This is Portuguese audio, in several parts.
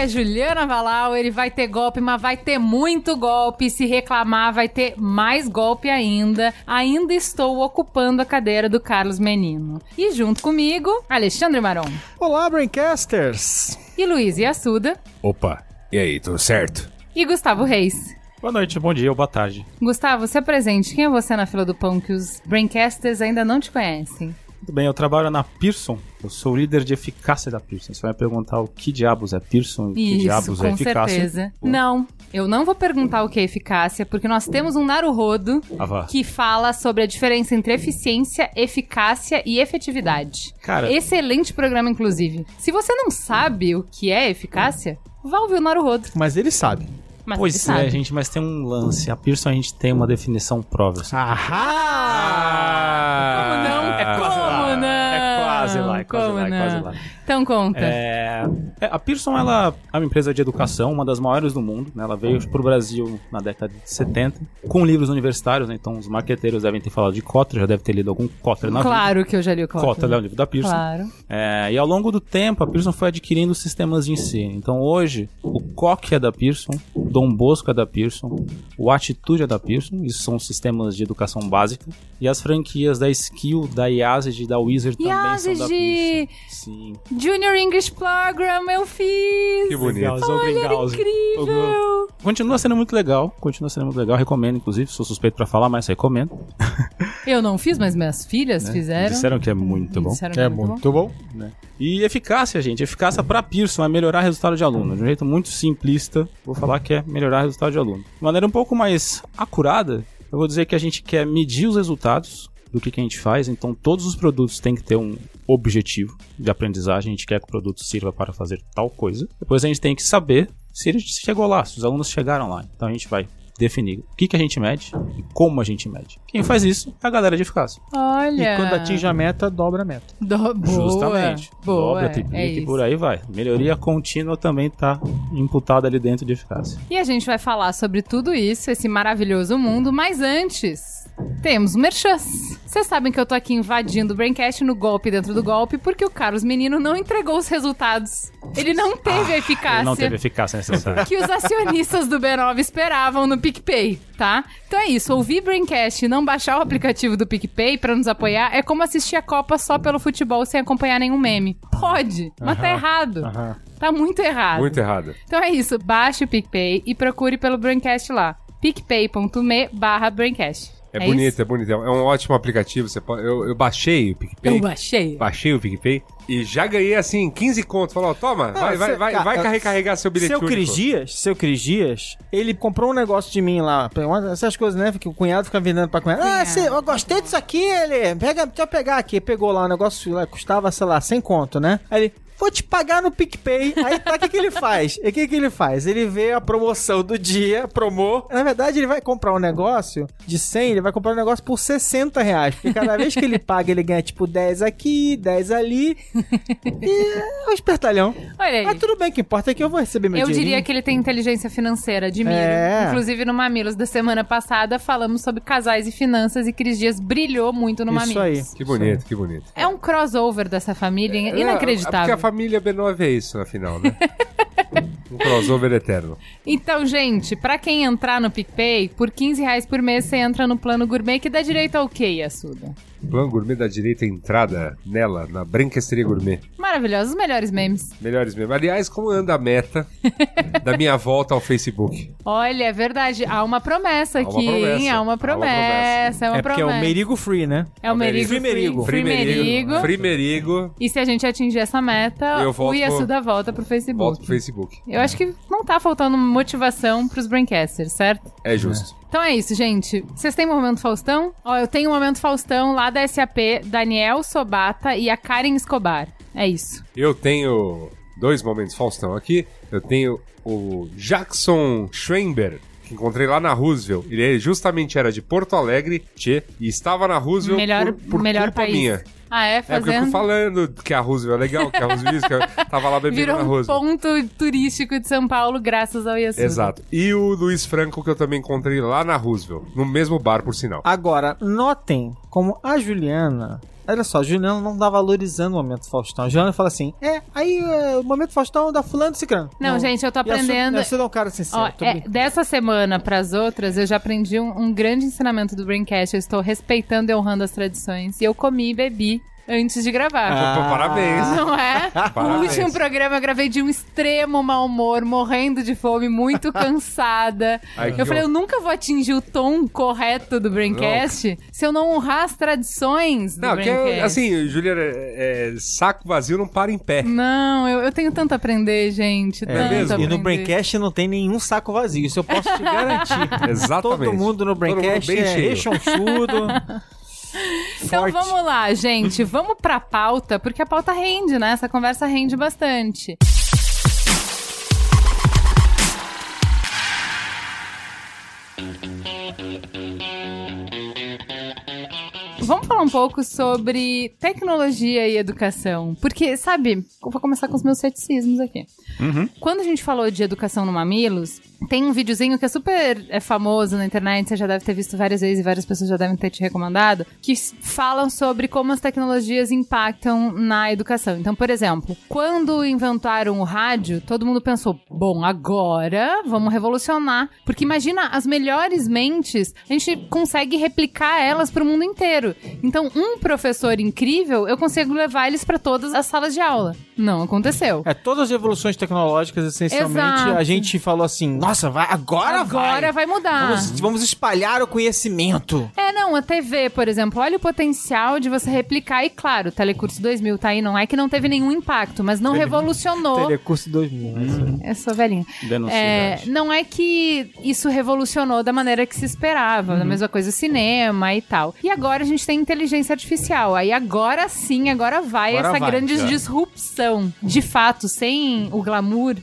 é Juliana Valau. Ele vai ter golpe, mas vai ter muito golpe. Se reclamar, vai ter mais golpe ainda. Ainda estou ocupando a cadeira do Carlos Menino. E junto comigo, Alexandre Maron. Olá, Braincasters! E Luiz Assuda. Opa, e aí, tudo certo? E Gustavo Reis. Boa noite, bom dia ou boa tarde. Gustavo, se apresente. Quem é você na fila do pão que os Braincasters ainda não te conhecem? Tudo bem, eu trabalho na Pearson. Eu sou líder de eficácia da Pearson. Você vai perguntar o que diabos é Pearson e o que diabos com é eficácia. certeza. Não, eu não vou perguntar o que é eficácia, porque nós temos um Naruhodo Ah, que fala sobre a diferença entre eficiência, eficácia e efetividade. Cara- Excelente programa, inclusive. Se você não sabe o que é eficácia, vá ouvir o Naruhodo. Mas ele sabe. Mas Pois é, gente, mas tem um lance. A Pearson a gente tem uma definição própria. Ahá! Como não? É Como não? Quase lá, é quase lá, é quase lá. Então conta. É, é, a Pearson ela é uma empresa de educação, uma das maiores do mundo. né? Ela veio para o Brasil na década de 70 com livros universitários. né? Então os marqueteiros devem ter falado de Kotler, já deve ter lido algum Kotler na vida. Claro que eu já li o Kotler. Kotler é o livro da Pearson. Claro. É, e ao longo do tempo, a Pearson foi adquirindo sistemas de ensino. Então hoje, o COC é da Pearson, o Dom Bosco é da Pearson, o Atitude é da Pearson, isso são sistemas de educação básica. E as franquias da Skill, da IASEG e da Wizard também são IASEG! Pearson. Sim. Junior English Program, eu fiz! Que bonito. Olha, era incrível! Continua sendo muito legal, continua sendo muito legal, recomendo inclusive, sou suspeito pra falar, mas recomendo. Eu não fiz, mas minhas filhas fizeram. Disseram que é muito bom. Disseram que É bom. muito bom. E eficácia, gente. Eficácia para Pearson é melhorar resultado de aluno. De um jeito muito simplista, vou falar que é melhorar resultado de aluno. De maneira um pouco mais acurada, eu vou dizer que a gente quer medir os resultados do que, que a gente faz. Então, todos os produtos têm que ter um objetivo de aprendizagem. A gente quer que o produto sirva para fazer tal coisa. Depois, a gente tem que saber se ele chegou lá, se os alunos chegaram lá. Então, a gente vai definir o que, que a gente mede e como a gente mede. Quem faz isso é a galera de eficácia. Olha. E quando atinge a meta, dobra a meta. Do... Boa, Justamente. Boa. Dobra, é triplica e isso. por aí vai. Melhoria contínua também está imputada ali dentro de eficácia. E a gente vai falar sobre tudo isso, esse maravilhoso mundo, mas antes, temos merchans. Vocês sabem que eu tô aqui invadindo o Braincast no golpe dentro do golpe, porque o Carlos Menino não entregou os resultados. Ele não teve a eficácia. Ele não teve eficácia necessária. que os acionistas do B9 esperavam no PicPay, tá? Então é isso, ouvir Braincast e não baixar o aplicativo do PicPay pra nos apoiar é como assistir a Copa só pelo futebol sem acompanhar nenhum meme. Pode, mas tá errado. Aham. Tá muito errado. Muito errado. Então é isso, baixe o PicPay e procure pelo Braincast lá. picpay.me barra Braincast. É, isso? bonito, é bonito. É um ótimo aplicativo. Você pode... eu, eu baixei o PicPay. Eu baixei. Baixei o PicPay e já ganhei assim 15 contos. Falou, toma, vai, vai, vai, ca- vai recarregar seu bilhete Seu. Cris Dias, seu Cris Dias, ele comprou um negócio de mim lá. Essas coisas, né? Que o cunhado fica vendendo pra cunhado. Ah, Cunhado. cê, eu gostei disso aqui, ele. Pega, deixa eu pegar aqui. Pegou lá um negócio, lá, custava, sei lá, 100 conto, né? Aí ele. Vou te pagar no PicPay. Aí tá, o que, que ele faz? E o que, que ele faz? Ele vê a promoção do dia, promou. Na verdade, ele vai comprar um negócio de 100, ele vai comprar um negócio por 60 reais. Porque cada vez que ele paga, ele ganha tipo 10 aqui, 10 ali. E é um espertalhão. Olha aí. Mas tudo bem, o que importa é que eu vou receber meu Eu dinheirinho. diria que ele tem inteligência financeira, admiro. É. Inclusive no Mamilos da semana passada falamos sobre casais e finanças e Cris Dias brilhou muito no Isso Mamilos. aí. Que bonito, que bonito. É um crossover dessa família É, porque inacreditável. a família B9 é isso, afinal, né? um crossover eterno. Então, gente, pra quem entrar no PicPay, por 15 reais por mês você entra no plano gourmet que dá direito ao quê, Assuda? Plano Gourmet da direita, entrada nela, na Branquesteria Gourmet. Maravilhosos, os melhores memes. Melhores mesmo. Aliás, como anda a meta da minha volta ao Facebook? Olha, é verdade. Há uma promessa Há uma aqui, promessa. hein? Há uma promessa. É uma É porque é promessa. o Merigo Free, né? É o Merigo. Free Merigo. Free Merigo. Free Merigo. E se a gente atingir essa meta, Eu o volto Yasuda volta pro Facebook. Volto pro Facebook. Eu acho que não tá faltando motivação pros Braincasters, certo? É justo. Então é isso, gente. Vocês têm um Momento Faustão? Ó, eu tenho um Momento Faustão lá da SAP, Daniel Sobata e a Karen Escobar. É isso. Eu tenho dois momentos Faustão aqui. Eu tenho o Jackson Schwember, que encontrei lá na Roosevelt. Ele justamente era de Porto Alegre, tchê, e estava na Roosevelt melhor por, por melhor culpa país. minha. Ah, é? É porque eu fui Fazendo. falando que a Roosevelt é legal, que a Roosevelt isso, que eu tava lá bebendo Virou na um Roosevelt. ponto turístico de São Paulo graças ao Yasuda. Exato. E o Luiz Franco, que eu também encontrei lá na Roosevelt, no mesmo bar, por sinal. Agora, notem como a Juliana. Olha só, a Juliana não tá valorizando o momento Faustão. Juliana fala assim: é, aí é, o momento Faustão é da fulano cicrano. Não, gente, eu tô aprendendo- Você é um cara sincero. Ó, é, dessa semana pras outras, eu já aprendi um, um grande ensinamento do Braincast. Eu estou respeitando e honrando as tradições. E eu comi e bebi antes de gravar. Ah. Pô, parabéns. Não é? Parabéns. O último programa eu gravei de um extremo mau humor, morrendo de fome, muito cansada. Ai, eu falei, eu nunca vou atingir o tom correto do Braincast se eu não honrar as tradições do Não, Braincast. é, assim, Juliana, é, é, saco vazio não para em pé. Não, eu, eu tenho tanto a aprender, gente. tanto mesmo? a E no aprender. Braincast não tem nenhum saco vazio, isso eu posso te garantir. Exatamente. Todo mundo no Todo mundo Braincast bem é cheio. rechonchudo. Então vamos lá, gente. Vamos pra pauta, porque a pauta rende, né? Essa conversa rende bastante. Vamos falar um pouco sobre tecnologia e educação. Porque, sabe, vou começar com os meus ceticismos aqui. Quando a gente falou de educação no Mamilos, tem um videozinho que é super é, famoso na internet, você já deve ter visto várias vezes e várias pessoas já devem ter te recomendado, que falam sobre como as tecnologias impactam na educação. Então, por exemplo, quando inventaram o rádio, todo mundo pensou, bom, agora vamos revolucionar. Porque imagina, as melhores mentes, a gente consegue replicar elas para o mundo inteiro. Então, um professor incrível, eu consigo levar eles para todas as salas de aula. Não aconteceu. É, todas as evoluções tecnológicas, essencialmente, Exato. a gente falou assim: nossa, vai, agora, Agora vai mudar. Vamos, vamos espalhar o conhecimento. É, não, a TV, por exemplo, olha o potencial de você replicar. E claro, o Telecurso 2000 tá aí, não é que não teve nenhum impacto, mas não revolucionou. Telecurso 2000. né? Eu sou velhinha. Denúncia, É, não é que isso revolucionou da maneira que se esperava, da mesma coisa o cinema e tal. E agora a gente tem inteligência artificial. Aí agora sim, agora vai Agora essa vai, grande já. disrupção. De fato, sem o glamour,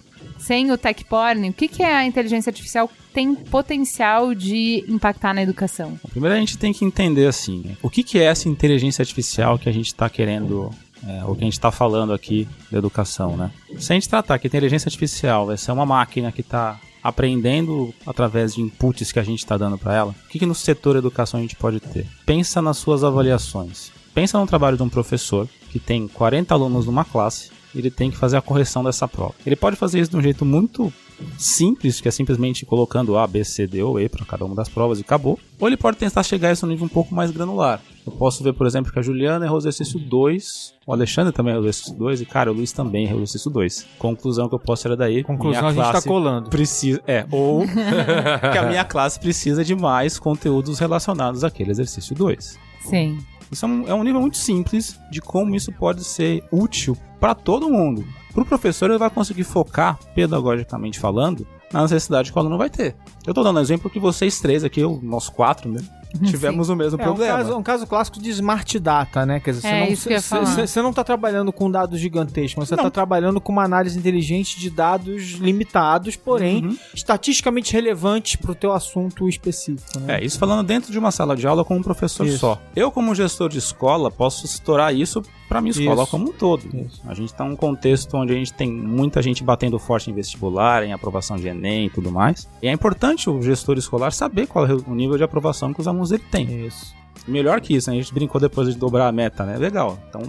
sem o tech porn, o que, que a inteligência artificial tem potencial de impactar na educação? Primeiro a gente tem que entender assim, né, o que, que é essa inteligência artificial que a gente está querendo, é, ou que a gente está falando aqui da educação, né? Se a gente tratar que inteligência artificial vai ser uma máquina que está aprendendo através de inputs que a gente está dando para ela, o que, que no setor educação a gente pode ter? Pensa nas suas avaliações. Pensa no trabalho de um professor que tem 40 alunos numa classe ele tem que fazer a correção dessa prova. Ele pode fazer isso de um jeito muito simples, que é simplesmente colocando A, B, C, D ou E para cada uma das provas e acabou. Ou ele pode tentar chegar a esse nível um pouco mais granular. Eu posso ver, por exemplo, que a Juliana errou o exercício 2, o Alexandre também errou o exercício 2 e, cara, o Luiz também errou o exercício 2. Conclusão que eu posso tirar daí. Conclusão, minha a gente tá classe colando. Precisa, é, ou que a minha classe precisa de mais conteúdos relacionados àquele exercício 2. Sim. Isso é um, é um nível muito simples de como isso pode ser útil para todo mundo. Para o professor, ele vai conseguir focar, pedagogicamente falando, na necessidade que o aluno vai ter. Eu estou dando exemplo que vocês três aqui, nós quatro, né? Tivemos o mesmo É um problema. caso, um caso clássico de smart data, né? Quer dizer, É, você, não, você não tá trabalhando com dados gigantescos, mas você Não. tá trabalhando com uma análise inteligente de dados limitados, porém Uhum. estatisticamente relevantes pro teu assunto específico, né? É, isso falando dentro de uma sala de aula com um professor Isso. só. Eu, como gestor de escola, posso estourar isso para minha escola Isso. como um todo. Isso. A gente tá num contexto onde a gente tem muita gente batendo forte em vestibular, em aprovação de Enem e tudo mais. E é importante o gestor escolar saber qual é o nível de aprovação que os alunos dele têm. Isso. Melhor que isso, né? A gente brincou depois de dobrar a meta, né? Legal. Então,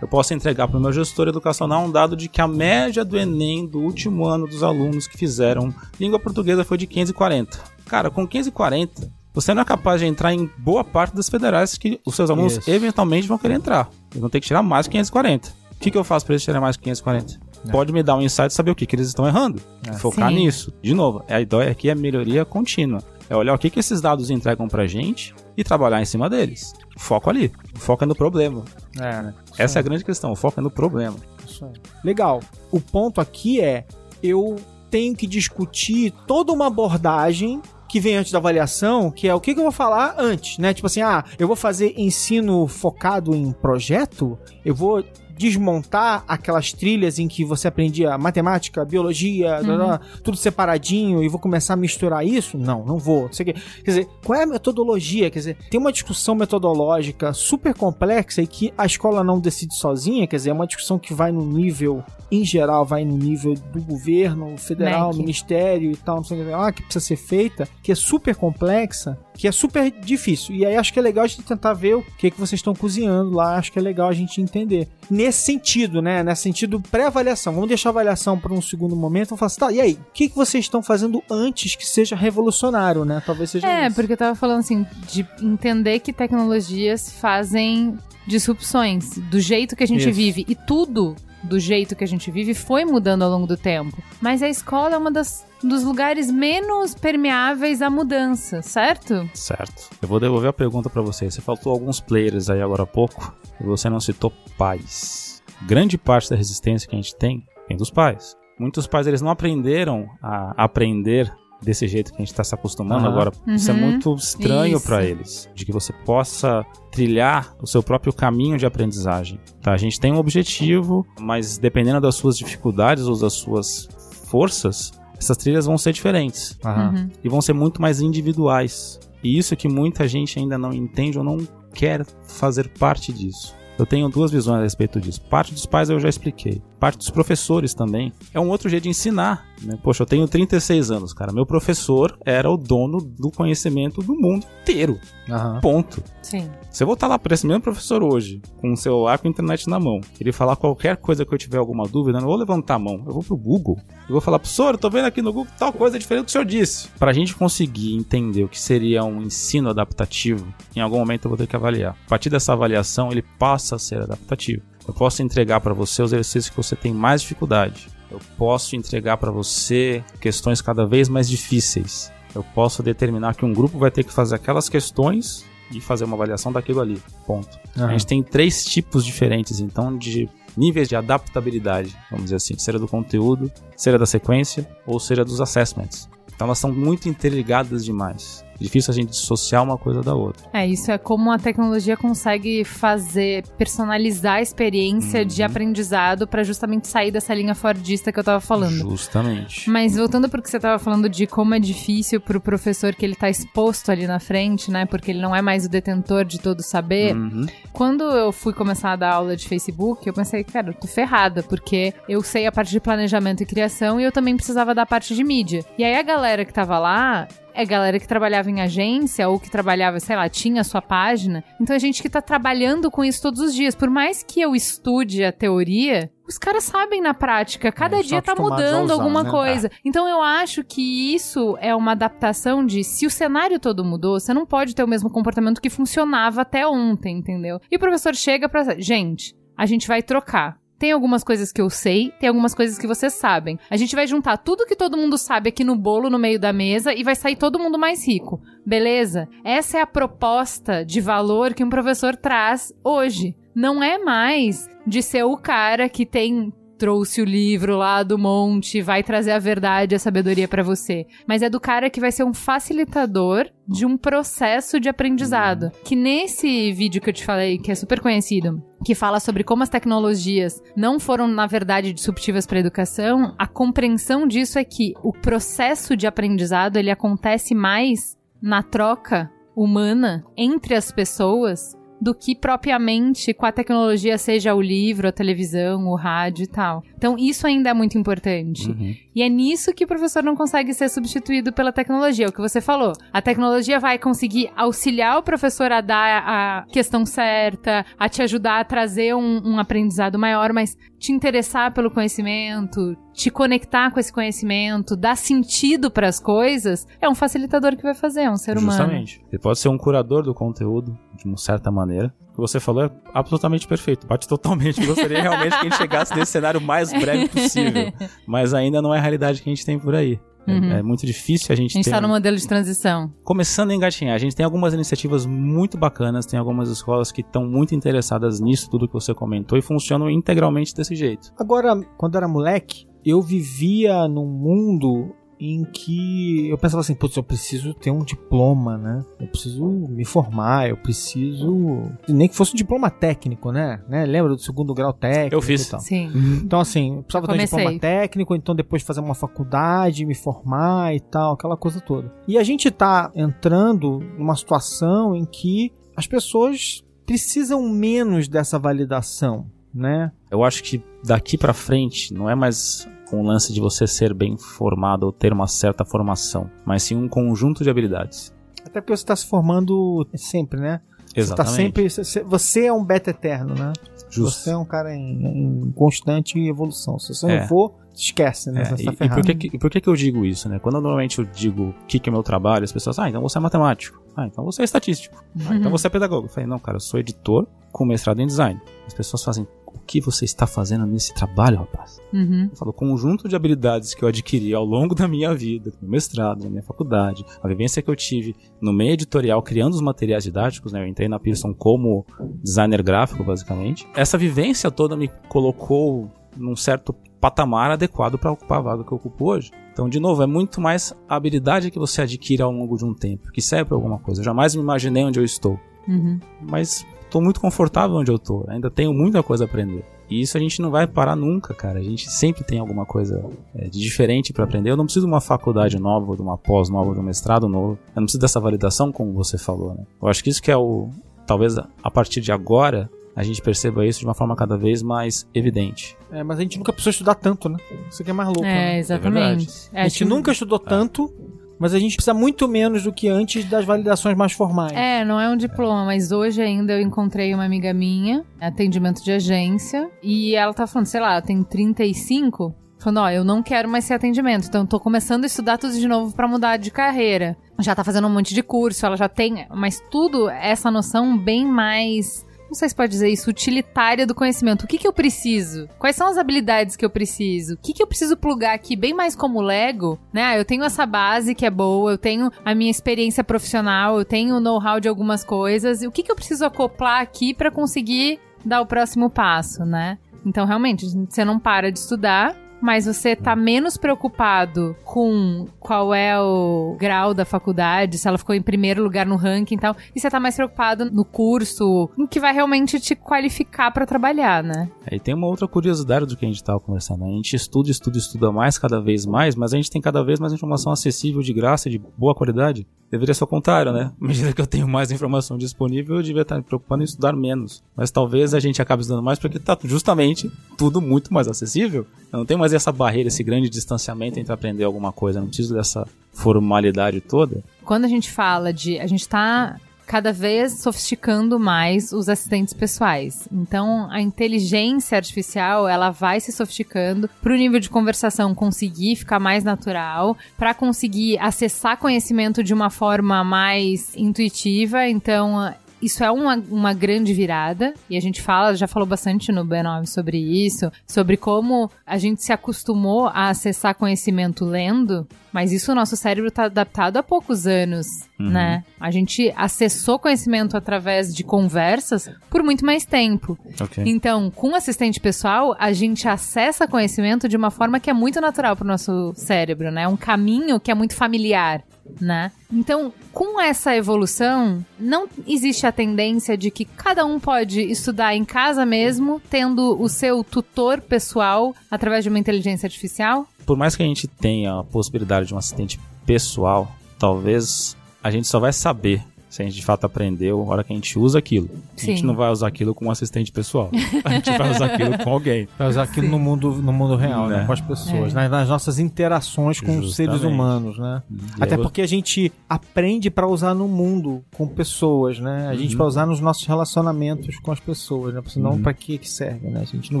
eu posso entregar para o meu gestor educacional um dado de que a média do Enem do último ano dos alunos que fizeram língua portuguesa foi de 540. Cara, com 540, você não é capaz de entrar em boa parte das federais que os seus alunos Isso. eventualmente vão querer entrar. Eles vão ter que tirar mais que 540. O que, que eu faço para eles tirarem mais que 540? Pode me dar um insight saber o que, que eles estão errando. Focar Sim. nisso. De novo, a ideia aqui é melhoria contínua. É olhar o que, que esses dados entregam pra gente e trabalhar em cima deles. Foco ali. É no problema. É, né? Essa é a grande questão. O foco é no problema. Isso aí. Legal. O ponto aqui é eu tenho que discutir toda uma abordagem que vem antes da avaliação, que é o que, que eu vou falar antes, né? Tipo assim, ah, eu vou fazer ensino focado em projeto, eu vou desmontar aquelas trilhas em que você aprendia matemática, biologia, blá, blá, tudo separadinho e vou começar a misturar isso? Não, não vou. Não. Quer dizer, qual é a metodologia? Quer dizer, tem uma discussão metodológica super complexa e que a escola não decide sozinha, quer dizer, é uma discussão que vai no nível, em geral, vai no nível do governo federal, MEC. ministério e tal, não sei o que lá, que precisa ser feita, que é super complexa, que é super difícil. E aí acho que é legal a gente tentar ver o que, que vocês estão cozinhando lá, acho que é legal a gente entender. Nesse sentido, né? Nesse sentido pré-avaliação. Vamos deixar a avaliação para um segundo momento. Vamos falar assim, tá, e aí? O que, que vocês estão fazendo antes que seja revolucionário, né? Talvez seja É, isso. porque eu tava falando assim, de entender que tecnologias fazem disrupções do jeito que a gente Isso. vive. E tudo do jeito que a gente vive foi mudando ao longo do tempo. Mas a escola é uma das dos lugares menos permeáveis à mudança, certo? Certo. Eu vou devolver a pergunta pra você. Você faltou alguns players aí agora há pouco e você não citou pais. Grande parte da resistência que a gente tem vem dos pais. Muitos pais eles não aprenderam a aprender desse jeito que a gente está se acostumando Aham. agora. Isso é Uhum. muito estranho para eles, de que você possa trilhar o seu próprio caminho de aprendizagem. Tá? A gente tem um objetivo, mas dependendo das suas dificuldades ou das suas forças, essas trilhas vão ser diferentes. Uhum. e vão ser muito mais individuais. E isso que muita gente ainda não entende ou não quer fazer parte disso. Eu tenho duas visões a respeito disso. Parte dos pais eu já expliquei. Parte dos professores também. É um outro jeito de ensinar. Né? Poxa, eu tenho 36 anos, cara. Meu professor era o dono do conhecimento do mundo inteiro. Aham. Ponto. Sim. Se eu voltar lá para esse mesmo professor hoje, com o celular com a internet na mão, ele falar qualquer coisa que eu tiver alguma dúvida, eu não vou levantar a mão, eu vou pro Google. Eu vou falar, professor, eu tô vendo aqui no Google tal coisa diferente do que o senhor disse. Pra gente conseguir entender o que seria um ensino adaptativo, em algum momento eu vou ter que avaliar. A partir dessa avaliação, ele passa a ser adaptativo. Eu posso entregar para você os exercícios que você tem mais dificuldade. Eu posso entregar para você questões cada vez mais difíceis. Eu posso determinar que um grupo vai ter que fazer aquelas questões e fazer uma avaliação daquilo ali. Ponto. A Aham. gente tem três tipos diferentes, então, de níveis de adaptabilidade, vamos dizer assim, seja do conteúdo, seja da sequência ou seja dos assessments. Então elas são muito interligadas demais. Difícil a gente dissociar uma coisa da outra. É, isso é como a tecnologia consegue fazer, personalizar a experiência de aprendizado pra justamente sair dessa linha fordista que eu tava falando. Justamente. Mas voltando pro que você tava falando de como é difícil pro professor que ele tá exposto ali na frente, né? Porque ele não é mais o detentor de todo o saber. Uhum. Quando eu fui começar a dar aula de Facebook, eu pensei, cara, eu tô ferrada, porque eu sei a parte de planejamento e criação e eu também precisava da parte de mídia. E aí a galera que tava lá é galera que trabalhava em agência ou que trabalhava, sei lá, tinha a sua página. Então é gente que tá trabalhando com isso todos os dias. Por mais que eu estude a teoria, os caras sabem na prática. Cada É, dia tá a mudando usar, alguma né? coisa. Então eu acho que isso é uma adaptação de se o cenário todo mudou, você não pode ter o mesmo comportamento que funcionava até ontem, entendeu? E o professor chega pra. Gente, a gente vai trocar. Tem algumas coisas que eu sei, tem algumas coisas que vocês sabem. A gente vai juntar tudo que todo mundo sabe aqui no bolo no meio da mesa e vai sair todo mundo mais rico. Beleza? Essa é a proposta de valor que um professor traz hoje. Não é mais de ser o cara que tem trouxe o livro lá do monte, vai trazer a verdade e a sabedoria pra você. Mas é do cara que vai ser um facilitador de um processo de aprendizado. Que nesse vídeo que eu te falei, que é super conhecido, que fala sobre como as tecnologias não foram, na verdade, disruptivas para a educação, a compreensão disso é que o processo de aprendizado ele acontece mais na troca humana entre as pessoas do que propriamente com a tecnologia, seja o livro, a televisão, o rádio e tal. Então, isso ainda é muito importante. Uhum. E é nisso que o professor não consegue ser substituído pela tecnologia, o que você falou. A tecnologia vai conseguir auxiliar o professor a dar a questão certa, a te ajudar a trazer um, um aprendizado maior, mas te interessar pelo conhecimento, te conectar com esse conhecimento, dar sentido para as coisas, é um facilitador que vai fazer, é um ser humano. Justamente. Ele pode ser um curador do conteúdo, de uma certa maneira. Que você falou é absolutamente perfeito. Bate totalmente. Eu gostaria realmente que a gente chegasse nesse cenário o mais breve possível. Mas ainda não é a realidade que a gente tem por aí. É- Uhum. É, muito difícil a gente A gente ter... tá no modelo de transição. Começando a engatinhar, a gente tem algumas iniciativas muito bacanas, tem algumas escolas que estão muito interessadas nisso, tudo que você comentou, e funcionam integralmente desse jeito. Agora, quando eu era moleque, eu vivia num mundo em que eu pensava assim, putz, eu preciso ter um diploma, né? Eu preciso me formar, eu preciso. Nem que fosse um diploma técnico, né? né? Lembra do segundo grau técnico? Eu fiz. e tal. Sim. Então, assim, eu precisava ter um diploma técnico, então depois fazer uma faculdade, me formar e tal, aquela coisa toda. E a gente tá entrando numa situação em que as pessoas precisam menos dessa validação, né? Eu acho que daqui pra frente não é mais um lance de você ser bem formado ou ter uma certa formação, mas sim um conjunto de habilidades. Até porque você está se formando sempre, né? Você tá sempre. você- é um beta eterno, né? Justo. Você é um cara em, em constante evolução. Se você É. não for, esquece, né? É, você e, tá e ferrado. por, que, que- e por que que eu digo isso, né? Quando normalmente eu digo o que, que é meu trabalho, as pessoas, ah, então você é matemático. Ah, então você é estatístico. Ah, então você é pedagogo. Eu falei, não, cara, eu sou editor com mestrado em design. As pessoas fazem, o que você está fazendo nesse trabalho, rapaz? Uhum. Eu falo, conjunto de habilidades que eu adquiri ao longo da minha vida, no mestrado, na minha faculdade, a vivência que eu tive no meio editorial, criando os materiais didáticos, né? Eu entrei na Pearson como designer gráfico, basicamente. Essa vivência toda me colocou num certo patamar adequado para ocupar a vaga que eu ocupo hoje. Então, de novo, é muito mais a habilidade que você adquire ao longo de um tempo, que serve para alguma coisa. Eu jamais me imaginei onde eu estou, Uhum. mas estou muito confortável onde eu estou. Ainda tenho muita coisa a aprender. E isso a gente não vai parar nunca, cara. A gente sempre tem alguma coisa é, de diferente para aprender. Eu não preciso de uma faculdade nova, de uma pós nova, de um mestrado novo. Eu não preciso dessa validação, como você falou, né? Eu acho que isso que é o. Talvez a partir de agora a gente perceba isso de uma forma cada vez mais evidente. É, mas a gente nunca precisou estudar tanto, né? Isso aqui é mais louco. É, né? exatamente. É, A gente acho- nunca estudou tanto, mas a gente precisa muito menos do que antes das validações mais formais. É, não é um diploma, mas hoje ainda eu encontrei uma amiga minha, atendimento de agência, e ela tá falando, sei lá, tem 35, falando, ó, eu não quero mais ser atendimento, então tô começando a estudar tudo de novo pra mudar de carreira. Já tá fazendo um monte de curso, ela já tem, mas tudo essa noção bem mais não sei se pode dizer isso, utilitária do conhecimento. O que, que eu preciso? Quais são as habilidades que eu preciso? O que, que eu preciso plugar aqui, bem mais como Lego, né? Ah, Eu tenho essa base que é boa, eu tenho a minha experiência profissional, eu tenho o know-how de algumas coisas. E o que, que eu preciso acoplar aqui para conseguir dar o próximo passo, né? Então, realmente, você não para de estudar, mas você tá menos preocupado com qual é o grau da faculdade, se ela ficou em primeiro lugar no ranking e tal, e você tá mais preocupado no curso, no que vai realmente te qualificar pra trabalhar, né? É, E tem uma outra curiosidade do que a gente estava conversando. né? A gente estuda, estuda, estuda mais cada vez mais, mas a gente tem cada vez mais informação acessível, de graça, de boa qualidade. Deveria ser o contrário, né? À medida que eu tenho mais informação disponível, eu devia estar me preocupando em estudar menos. Mas talvez a gente acabe estudando mais porque tá justamente tudo muito mais acessível. Eu não tenho mais essa barreira, esse grande distanciamento entre aprender alguma coisa. Não preciso dessa formalidade toda. Quando a gente fala de. A gente tá cada vez sofisticando mais os assistentes pessoais. Então, a inteligência artificial, ela vai se sofisticando para o nível de conversação conseguir ficar mais natural, para conseguir acessar conhecimento de uma forma mais intuitiva. Então, isso é uma, uma grande virada, e a gente fala, já falou bastante no B9 sobre isso, sobre como a gente se acostumou a acessar conhecimento lendo, mas isso o nosso cérebro está adaptado há poucos anos, né? A gente acessou conhecimento através de conversas por muito mais tempo. Ok. Então, com assistente pessoal, a gente acessa conhecimento de uma forma que é muito natural para o nosso cérebro, né? Um caminho que é muito familiar, né? Então, com essa evolução, não existe a tendência de que cada um pode estudar em casa mesmo, tendo o seu tutor pessoal através de uma inteligência artificial? Por mais que a gente tenha a possibilidade de um assistente pessoal, talvez a gente só vai saber se a gente de fato aprendeu a hora que a gente usa aquilo. A gente Sim. não vai usar aquilo com um assistente pessoal. A gente vai usar aquilo com alguém. Pra usar aquilo no mundo, no mundo real, né? Né? Com as pessoas, É. nas, nas nossas interações com os seres humanos, né? E Até aí, porque a gente aprende pra usar no mundo com pessoas, né? A gente Uhum. vai usar nos nossos relacionamentos com as pessoas, né? Senão, Uhum. pra que que serve, né? A gente não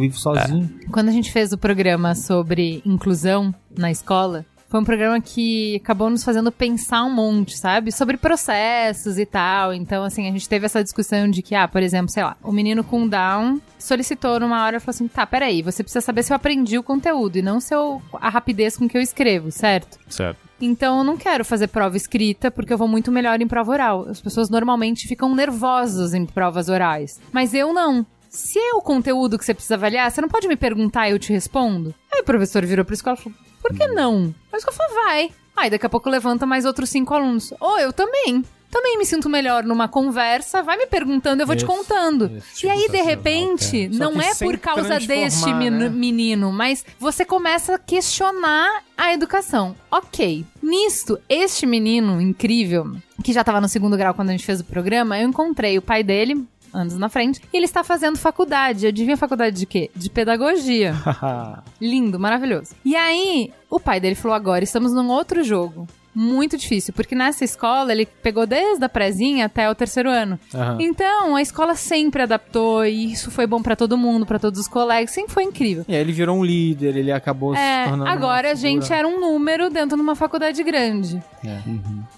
vive sozinho. Quando a gente fez o programa sobre inclusão na escola, foi um programa que acabou nos fazendo pensar um monte, sabe? Sobre processos e tal. Então, assim, a gente teve essa discussão de que, ah, por exemplo, sei lá, o menino com Down solicitou numa hora e falou assim: tá, peraí, você precisa saber se eu aprendi o conteúdo e não se eu, a rapidez com que eu escrevo, certo? Certo. Então eu não quero fazer prova escrita porque eu vou muito melhor em prova oral. As pessoas normalmente ficam nervosas em provas orais. Mas eu não. se é o conteúdo que você precisa avaliar, você não pode me perguntar e eu te respondo? Aí o professor virou pra escola e falou, por que não? A escola falou, vai. Aí daqui a pouco levanta mais outros cinco alunos. Ou eu também. Também me sinto melhor numa conversa, vai me perguntando, eu vou te Isso, contando. isso, e aí, de repente, não que é por causa deste né? menino, mas você começa a questionar a educação. Ok. Nisto, este menino incrível, que já tava no segundo grau quando a gente fez o programa, eu encontrei o pai dele, anos na frente, e ele está fazendo faculdade. Adivinha faculdade de quê? De pedagogia. Lindo, maravilhoso. E aí, o pai dele falou: agora estamos num outro jogo. Muito difícil, porque nessa escola ele pegou desde a prezinha até o terceiro ano. Aham. Então, a escola sempre adaptou e isso foi bom pra todo mundo, pra todos os colegas, sempre foi incrível. E aí ele virou um líder, ele acabou É, se tornando. agora a gente era um número dentro de uma faculdade grande. É.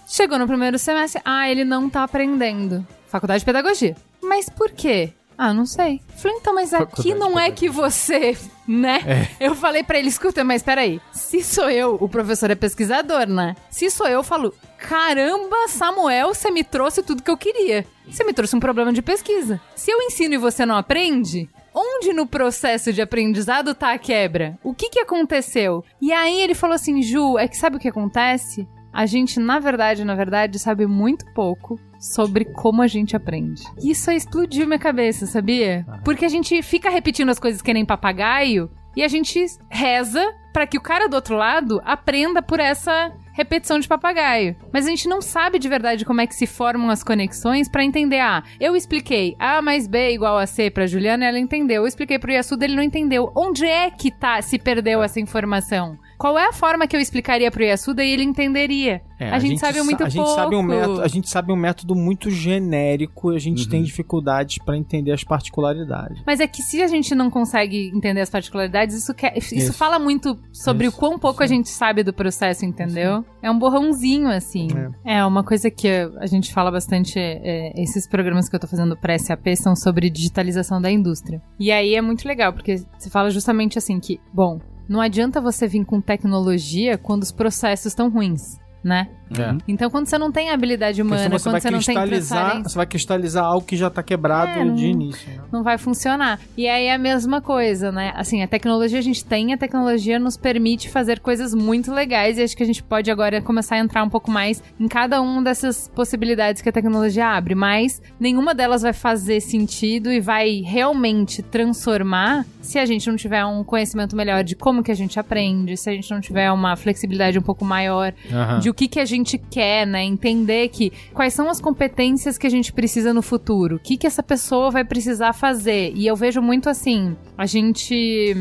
Chegou no primeiro semestre, ah, ele não tá aprendendo. Faculdade de pedagogia. Mas por quê? Ah, não sei. Falei, então, mas aqui não é que você, né? Eu falei pra ele, escuta, mas peraí. Se sou eu, o professor é pesquisador, né? Se sou eu, eu falo, caramba, Samuel, você me trouxe tudo que eu queria. Você me trouxe um problema de pesquisa. Se eu ensino e você não aprende, Onde no processo de aprendizado tá a quebra? O que que aconteceu? E aí ele falou assim, Ju, é que sabe o que acontece? A gente, na verdade, na verdade, sabe muito pouco sobre como a gente aprende. Isso aí explodiu minha cabeça, sabia? Porque a gente fica repetindo as coisas que nem papagaio e a gente reza pra que o cara do outro lado aprenda por essa repetição de papagaio. Mas a gente não sabe de verdade como é que se formam as conexões pra entender. Ah, eu expliquei A mais B é igual a C pra Juliana, ela entendeu. Eu expliquei pro Yasuda, ele não entendeu. Onde é que tá, se perdeu essa informação? Qual é a forma que eu explicaria pro Yasuda e ele entenderia? É, a, gente sabe sa- muito a gente pouco. Sabe um método, a gente sabe um método muito genérico e a gente Uhum. tem dificuldades pra entender as particularidades. Mas é que se a gente não consegue entender as particularidades, isso, quer- isso, Isso. fala muito sobre Isso, o quão pouco a gente sabe do processo, entendeu? É um borrãozinho, assim. É, uma coisa que a gente fala bastante, é, esses programas que eu tô fazendo pra SAP são sobre digitalização da indústria. E aí é muito legal, porque você fala justamente assim que, bom, não adianta você vir com tecnologia quando os processos estão ruins, né? É. Então, quando você não tem habilidade humana, você quando vai você não tem cristalizar, transparência, você vai cristalizar algo que já tá quebrado É, não- de início. né? não vai funcionar. E aí é a mesma coisa, né? Assim, a tecnologia a gente tem, a tecnologia nos permite fazer coisas muito legais e acho que a gente pode agora começar a entrar um pouco mais em cada uma dessas possibilidades que a tecnologia abre, mas nenhuma delas vai fazer sentido e vai realmente transformar se a gente não tiver um conhecimento melhor de como que a gente aprende, se a gente não tiver uma flexibilidade um pouco maior de o que, que a gente quer, né? Entender que quais são as competências que a gente precisa no futuro, o que, que essa pessoa vai precisar fazer. E eu vejo muito assim, a gente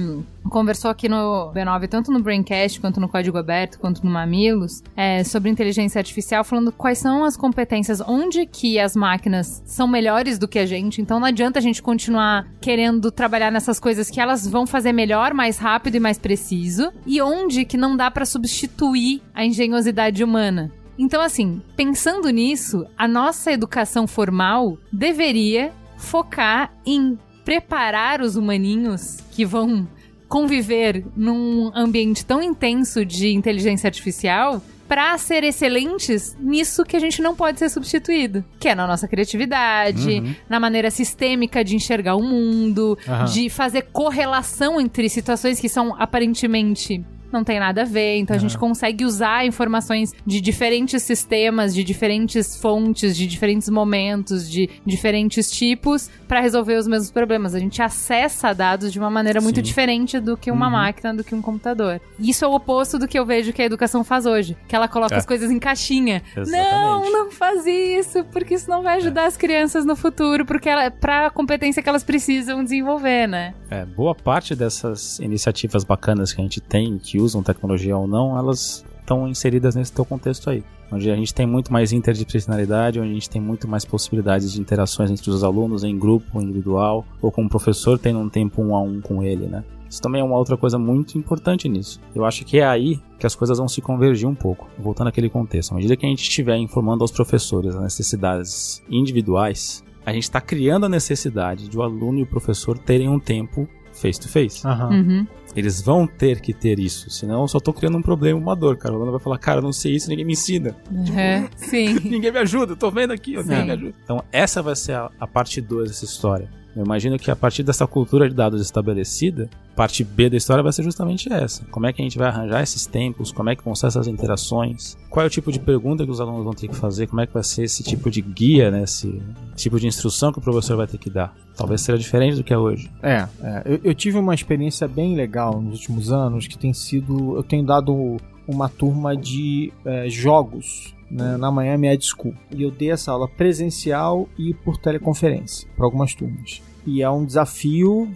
conversou aqui no B9, tanto no Braincast, quanto no Código Aberto, quanto no Mamilos, é, sobre inteligência artificial, falando quais são as competências, onde que as máquinas são melhores do que a gente. Então não adianta a gente continuar querendo trabalhar nessas coisas que elas vão fazer melhor, mais rápido e mais preciso, e onde que não dá pra substituir a engenhosidade humana. Então, assim, pensando nisso, a nossa educação formal deveria focar em preparar os humaninhos que vão conviver num ambiente tão intenso de inteligência artificial para ser excelentes nisso que a gente não pode ser substituído, que é na nossa criatividade, na maneira sistêmica de enxergar o mundo, Aham. de fazer correlação entre situações que são aparentemente não tem nada a ver, então a gente consegue usar informações de diferentes sistemas, de diferentes fontes, de diferentes momentos, de diferentes tipos para resolver os mesmos problemas. A gente acessa dados de uma maneira muito Sim. diferente do que uma máquina, do que um computador. Isso é o oposto do que eu vejo que a educação faz hoje, que ela coloca É. as coisas em caixinha. Exatamente. Não, não faz isso, porque isso não vai ajudar as crianças no futuro, porque ela para a competência que elas precisam desenvolver, né? É, boa parte dessas iniciativas bacanas que a gente tem, que usam tecnologia ou não, elas estão inseridas nesse teu contexto aí. Onde a gente tem muito mais interdisciplinaridade, onde a gente tem muito mais possibilidades de interações entre os alunos, em grupo, individual, ou com o professor tendo um tempo um a um com ele, né? Isso também é uma outra coisa muito importante nisso. Eu acho que é aí que as coisas vão se convergir um pouco. Voltando àquele contexto. À medida que a gente estiver informando aos professores as necessidades individuais, a gente está criando a necessidade de o aluno e o professor terem um tempo face to face. Uhum. Eles vão ter que ter isso, senão eu só tô criando um problema, uma dor, cara. O aluno vai falar, cara, eu não sei isso, ninguém me ensina. É, sim. Ninguém me ajuda, eu tô vendo aqui, ó, ninguém me ajuda. Então, essa vai ser a, a parte 2 dessa história. Eu imagino que a partir dessa cultura de dados estabelecida, parte B da história vai ser justamente essa. Como é que a gente vai arranjar esses tempos? Como é que vão ser essas interações? Qual é o tipo de pergunta que os alunos vão ter que fazer? Como é que vai ser esse tipo de guia, né? esse tipo de instrução que o professor vai ter que dar? Talvez seja diferente do que é hoje. É, é. Eu, eu tive uma experiência bem legal nos últimos anos que tem sido. Eu tenho dado uma turma de é, jogos né, na Miami Ed School. E eu dei essa aula presencial e por teleconferência para algumas turmas. E é um desafio.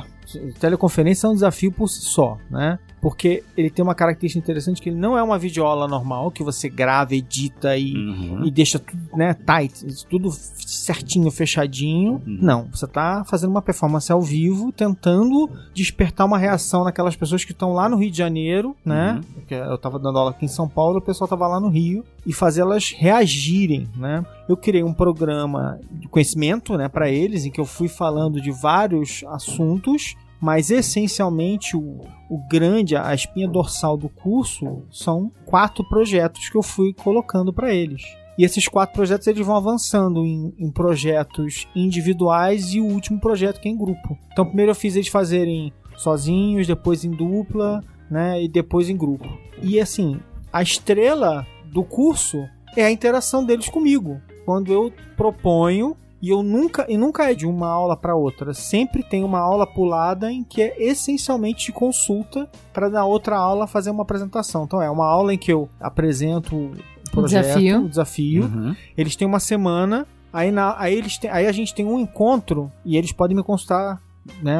teleconferência é um desafio por si só, né? Porque ele tem uma característica interessante que ele não é uma videoaula normal que você grava, edita e, uhum. e deixa tudo, né, tight, tudo certinho, fechadinho. Uhum. Não, você tá fazendo uma performance ao vivo, tentando despertar uma reação naquelas pessoas que estão lá no Rio de Janeiro, né? Uhum. Porque eu tava dando aula aqui em São Paulo, o pessoal tava lá no Rio e fazê-las reagirem, né? Eu criei um programa de conhecimento, né, para eles em que eu fui falando de vários assuntos mas essencialmente o, o grande, a espinha dorsal do curso são quatro projetos que eu fui colocando para eles. E esses quatro projetos eles vão avançando em, em, projetos individuais e o último projeto que é em grupo. Então primeiro eu fiz eles fazerem sozinhos, depois em dupla, né, e depois em grupo. E assim, a estrela do curso é a interação deles comigo. Quando eu proponho e eu nunca, e nunca é de uma aula para outra. Sempre tem uma aula pulada em que é essencialmente de consulta para na outra aula fazer uma apresentação. Então é uma aula em que eu apresento o projeto, desafio. o desafio. Uhum. Eles têm uma semana, aí, na, aí, eles têm, aí a gente tem um encontro e eles podem me consultar né,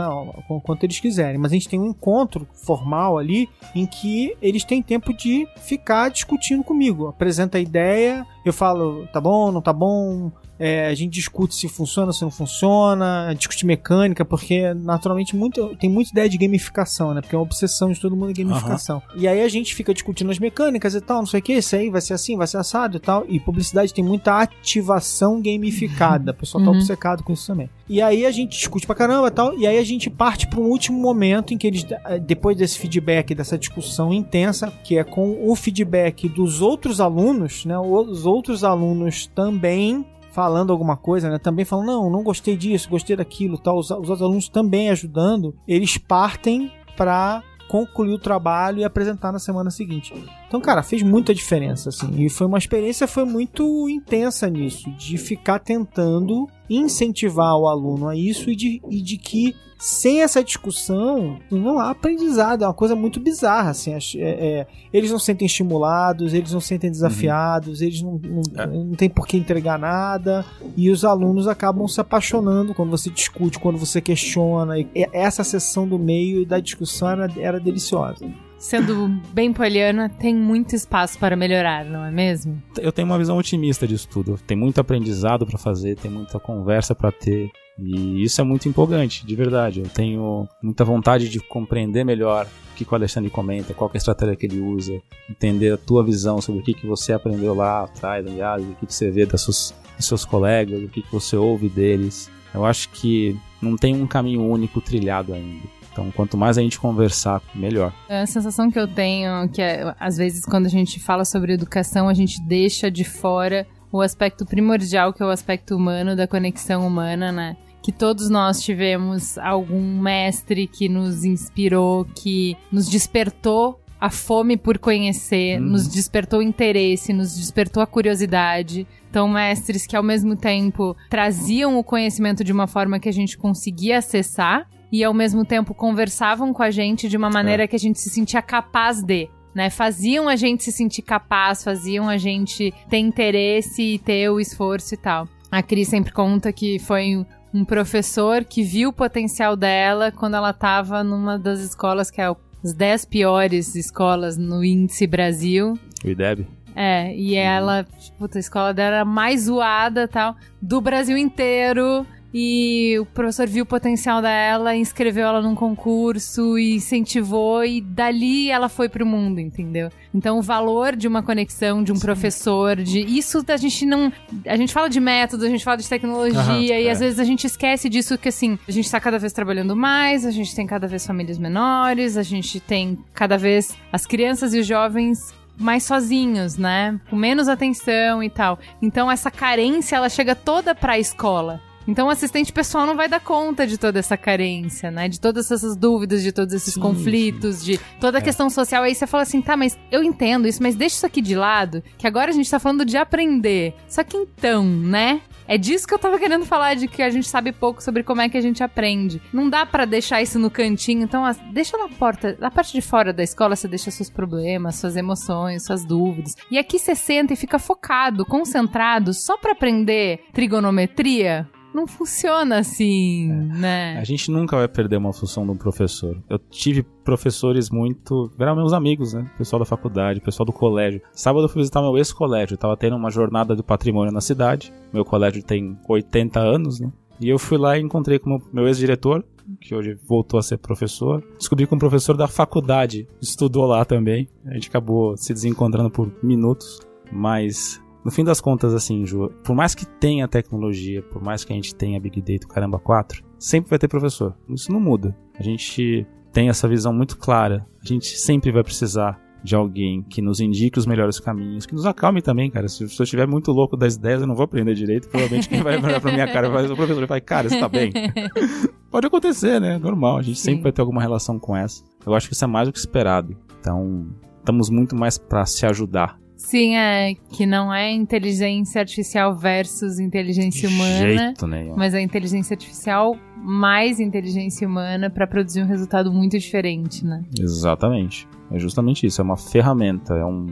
quanto eles quiserem. Mas a gente tem um encontro formal ali em que eles têm tempo de ficar discutindo comigo. Apresenta a ideia, eu falo, tá bom, não tá bom, é, a gente discute se funciona, se não funciona, discute mecânica, porque naturalmente muito, tem muita ideia de gamificação, né? Porque é uma obsessão de todo mundo gamificação. Uhum. E aí a gente fica discutindo as mecânicas e tal, não sei o que, isso aí vai ser assim, vai ser assado e tal. E publicidade tem muita ativação gamificada. O pessoal tá uhum. obcecado com isso também. E aí a gente discute pra caramba e tal, e aí a gente parte para um último momento em que eles, eh, depois desse feedback, dessa discussão intensa, que é com o feedback dos outros alunos, né? Os outros alunos também falando alguma coisa, né? Também falando, não, não gostei disso, gostei daquilo, tal. Os, os alunos também ajudando, eles partem para concluir o trabalho e apresentar na semana seguinte. Então, cara, fez muita diferença, assim. E foi uma experiência foi muito intensa nisso, de ficar tentando incentivar o aluno a isso e de, e de que sem essa discussão não há aprendizado. É uma coisa muito bizarra, assim. É, é, eles não sentem estimulados, eles não sentem desafiados, uhum. eles não, não, é. não tem por que entregar nada. E os alunos acabam se apaixonando quando você discute, quando você questiona. E essa sessão do meio da discussão era, era deliciosa sendo bem poliana, tem muito espaço para melhorar, não é mesmo? Eu tenho uma visão otimista disso tudo. Tem muito aprendizado para fazer, tem muita conversa para ter. E isso é muito empolgante, de verdade. Eu tenho muita vontade de compreender melhor o que o Alexandre comenta, qual é a estratégia que ele usa, entender a tua visão sobre o que, que você aprendeu lá atrás, aliás, o que, que você vê das suas, dos seus colegas, o que, que você ouve deles. Eu acho que não tem um caminho único trilhado ainda. Então, quanto mais a gente conversar, melhor. A sensação que eu tenho que é, às vezes quando a gente fala sobre educação, a gente deixa de fora o aspecto primordial que é o aspecto humano da conexão humana, né? que todos nós tivemos algum mestre que nos inspirou, que nos despertou a fome por conhecer, uhum. nos despertou o interesse, nos despertou a curiosidade. Então, mestres que ao mesmo tempo traziam o conhecimento de uma forma que a gente conseguia acessar e ao mesmo tempo conversavam com a gente de uma maneira é. que a gente se sentia capaz de. Né, faziam a gente se sentir capaz, faziam a gente ter interesse e ter o esforço e tal. A Cris sempre conta que foi um professor que viu o potencial dela quando ela estava numa das escolas que é as 10 piores escolas no índice Brasil. O IDEB. É, e ela, tipo, a escola dela era mais zoada tal, do Brasil inteiro. E o professor viu o potencial dela, inscreveu ela num concurso e incentivou, e dali ela foi pro mundo, entendeu? Então o valor de uma conexão, de um Sim. professor, de. Isso a gente não. A gente fala de método, a gente fala de tecnologia, uhum, e é. às vezes a gente esquece disso, que assim, a gente tá cada vez trabalhando mais, a gente tem cada vez famílias menores, a gente tem cada vez as crianças e os jovens mais sozinhos, né? Com menos atenção e tal. Então essa carência ela chega toda para a escola Então o assistente pessoal não vai dar conta de toda essa carência, né? De todas essas dúvidas, de todos esses Sim, conflitos, de toda a questão social. Aí você fala assim, tá, mas eu entendo isso, mas deixa isso aqui de lado, que agora a gente tá falando de aprender. Só que então, né? É disso que eu tava querendo falar, de que a gente sabe pouco sobre como é que a gente aprende. Não dá pra deixar isso no cantinho, então ó, deixa na porta, na parte de fora da escola, você deixa seus problemas, suas emoções, suas dúvidas. E aqui você senta e fica focado, concentrado, só pra aprender trigonometria. Não funciona assim, né? A gente nunca vai perder uma função de um professor. Eu tive professores muito. eram meus amigos, né? Pessoal da faculdade, pessoal do colégio. Sábado eu fui visitar meu ex-colégio. Tava tendo uma jornada do patrimônio na cidade. Meu colégio tem 80 anos, né? E eu fui lá e encontrei com o meu ex-diretor, que hoje voltou a ser professor. Descobri que um professor da faculdade estudou lá também. A gente acabou se desencontrando por minutos, mas no fim das contas, assim, Ju, por mais que tenha tecnologia, por mais que a gente tenha Big Data, caramba, 4, sempre vai ter professor. Isso não muda. A gente tem essa visão muito clara. A gente sempre vai precisar de alguém que nos indique os melhores caminhos, que nos acalme também, cara. Se eu estiver muito louco das ideias, eu não vou aprender direito. Provavelmente quem vai olhar pra minha cara vai o professor e vai, cara, você tá bem? Pode acontecer, né? Normal. A gente Sim. sempre vai ter alguma relação com essa. Eu acho que isso é mais do que esperado. Então, estamos muito mais pra se ajudar. Sim, é que não é inteligência artificial versus inteligência De humana. jeito nenhum. Mas a inteligência artificial mais inteligência humana pra produzir um resultado muito diferente, né? Exatamente. É justamente isso. É uma ferramenta, é, um,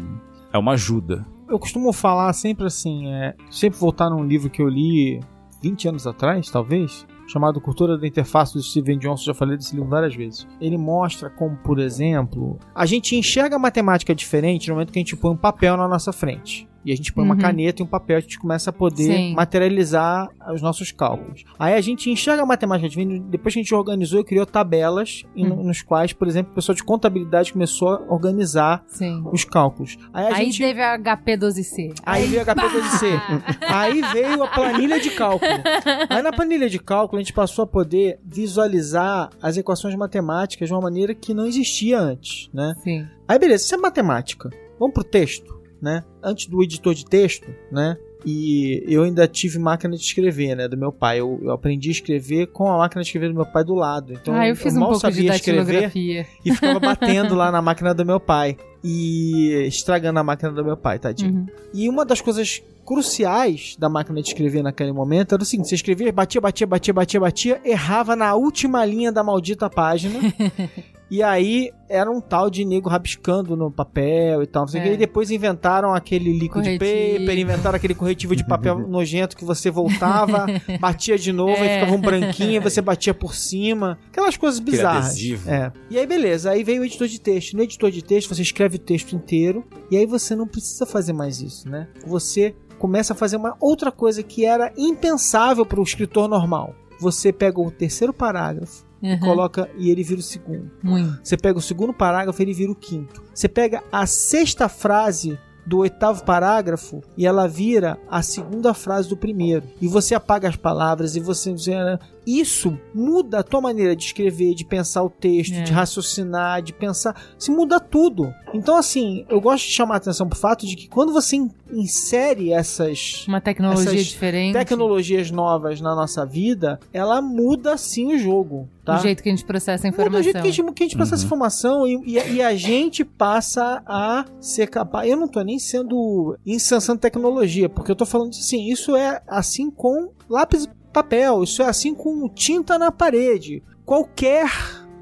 é uma ajuda. Eu costumo falar sempre assim, é, sempre voltar num livro que eu li 20 anos atrás, talvez, chamado Cultura da Interface do Steven Johnson, já falei desse livro várias vezes. Ele mostra como, por exemplo, a gente enxerga a matemática diferente no momento que a gente põe um papel na nossa frente. E a gente põe uma Uhum. caneta e um papel, a gente começa a poder Sim. materializar os nossos cálculos. Aí a gente enxerga a matemática depois que a gente organizou e criou tabelas Uhum. nos quais, por exemplo, o pessoal de contabilidade começou a organizar Sim. os cálculos. Aí a Aí gente teve a HP12C. Aí veio a HP12C. Aí veio a planilha de cálculo. Aí na planilha de cálculo a gente passou a poder visualizar as equações matemáticas de uma maneira que não existia antes, né? Sim. Aí beleza, isso é matemática. Vamos pro texto, né? Antes do editor de texto, né? E eu ainda tive máquina de escrever, né? Do meu pai. Eu, eu aprendi a escrever com a máquina de escrever do meu pai do lado. Então ah, eu fiz um mal pouco de sabia escrever datilografia. e ficava batendo lá na máquina do meu pai. E estragando a máquina do meu pai, tadinho. Uhum. E uma das coisas cruciais da máquina de escrever naquele momento era o seguinte: você escrevia, batia, batia, batia, batia, batia, errava na última linha da maldita página. e aí era um tal de nego rabiscando no papel e tal. Não sei o É. que. E depois inventaram aquele liquid Corretivo. paper, inventaram aquele corretivo de papel nojento que você voltava, batia de novo e É. ficava um branquinho, e você batia por cima. Aquelas coisas bizarras. adesivo. É. E aí, beleza. Aí veio o editor de texto. No editor de texto, você escreve o texto inteiro. E aí você não precisa fazer mais isso, né? Você começa a fazer uma outra coisa que era impensável para o escritor normal. Você pega o terceiro parágrafo, Uhum. coloca e ele vira o segundo. Muito. Você pega o segundo parágrafo, ele vira o quinto. Você pega a sexta frase do oitavo parágrafo e ela vira a segunda frase do primeiro. E você apaga as palavras e você isso muda a tua maneira de escrever, de pensar o texto, É. de raciocinar, de pensar, se muda tudo. Então assim, eu gosto de chamar a atenção pro fato de que quando você in- insere essas Uma tecnologia Essas diferente. tecnologias novas na nossa vida, ela muda sim o jogo, tá? O jeito que a gente processa a Muda informação. o jeito que a gente, que a gente passa essa informação e, e- e a gente passa a ser capaz. Eu não tô nem sendo incensando tecnologia, porque eu tô falando assim, isso é assim com lápis e papel, isso é assim com tinta na parede. Qualquer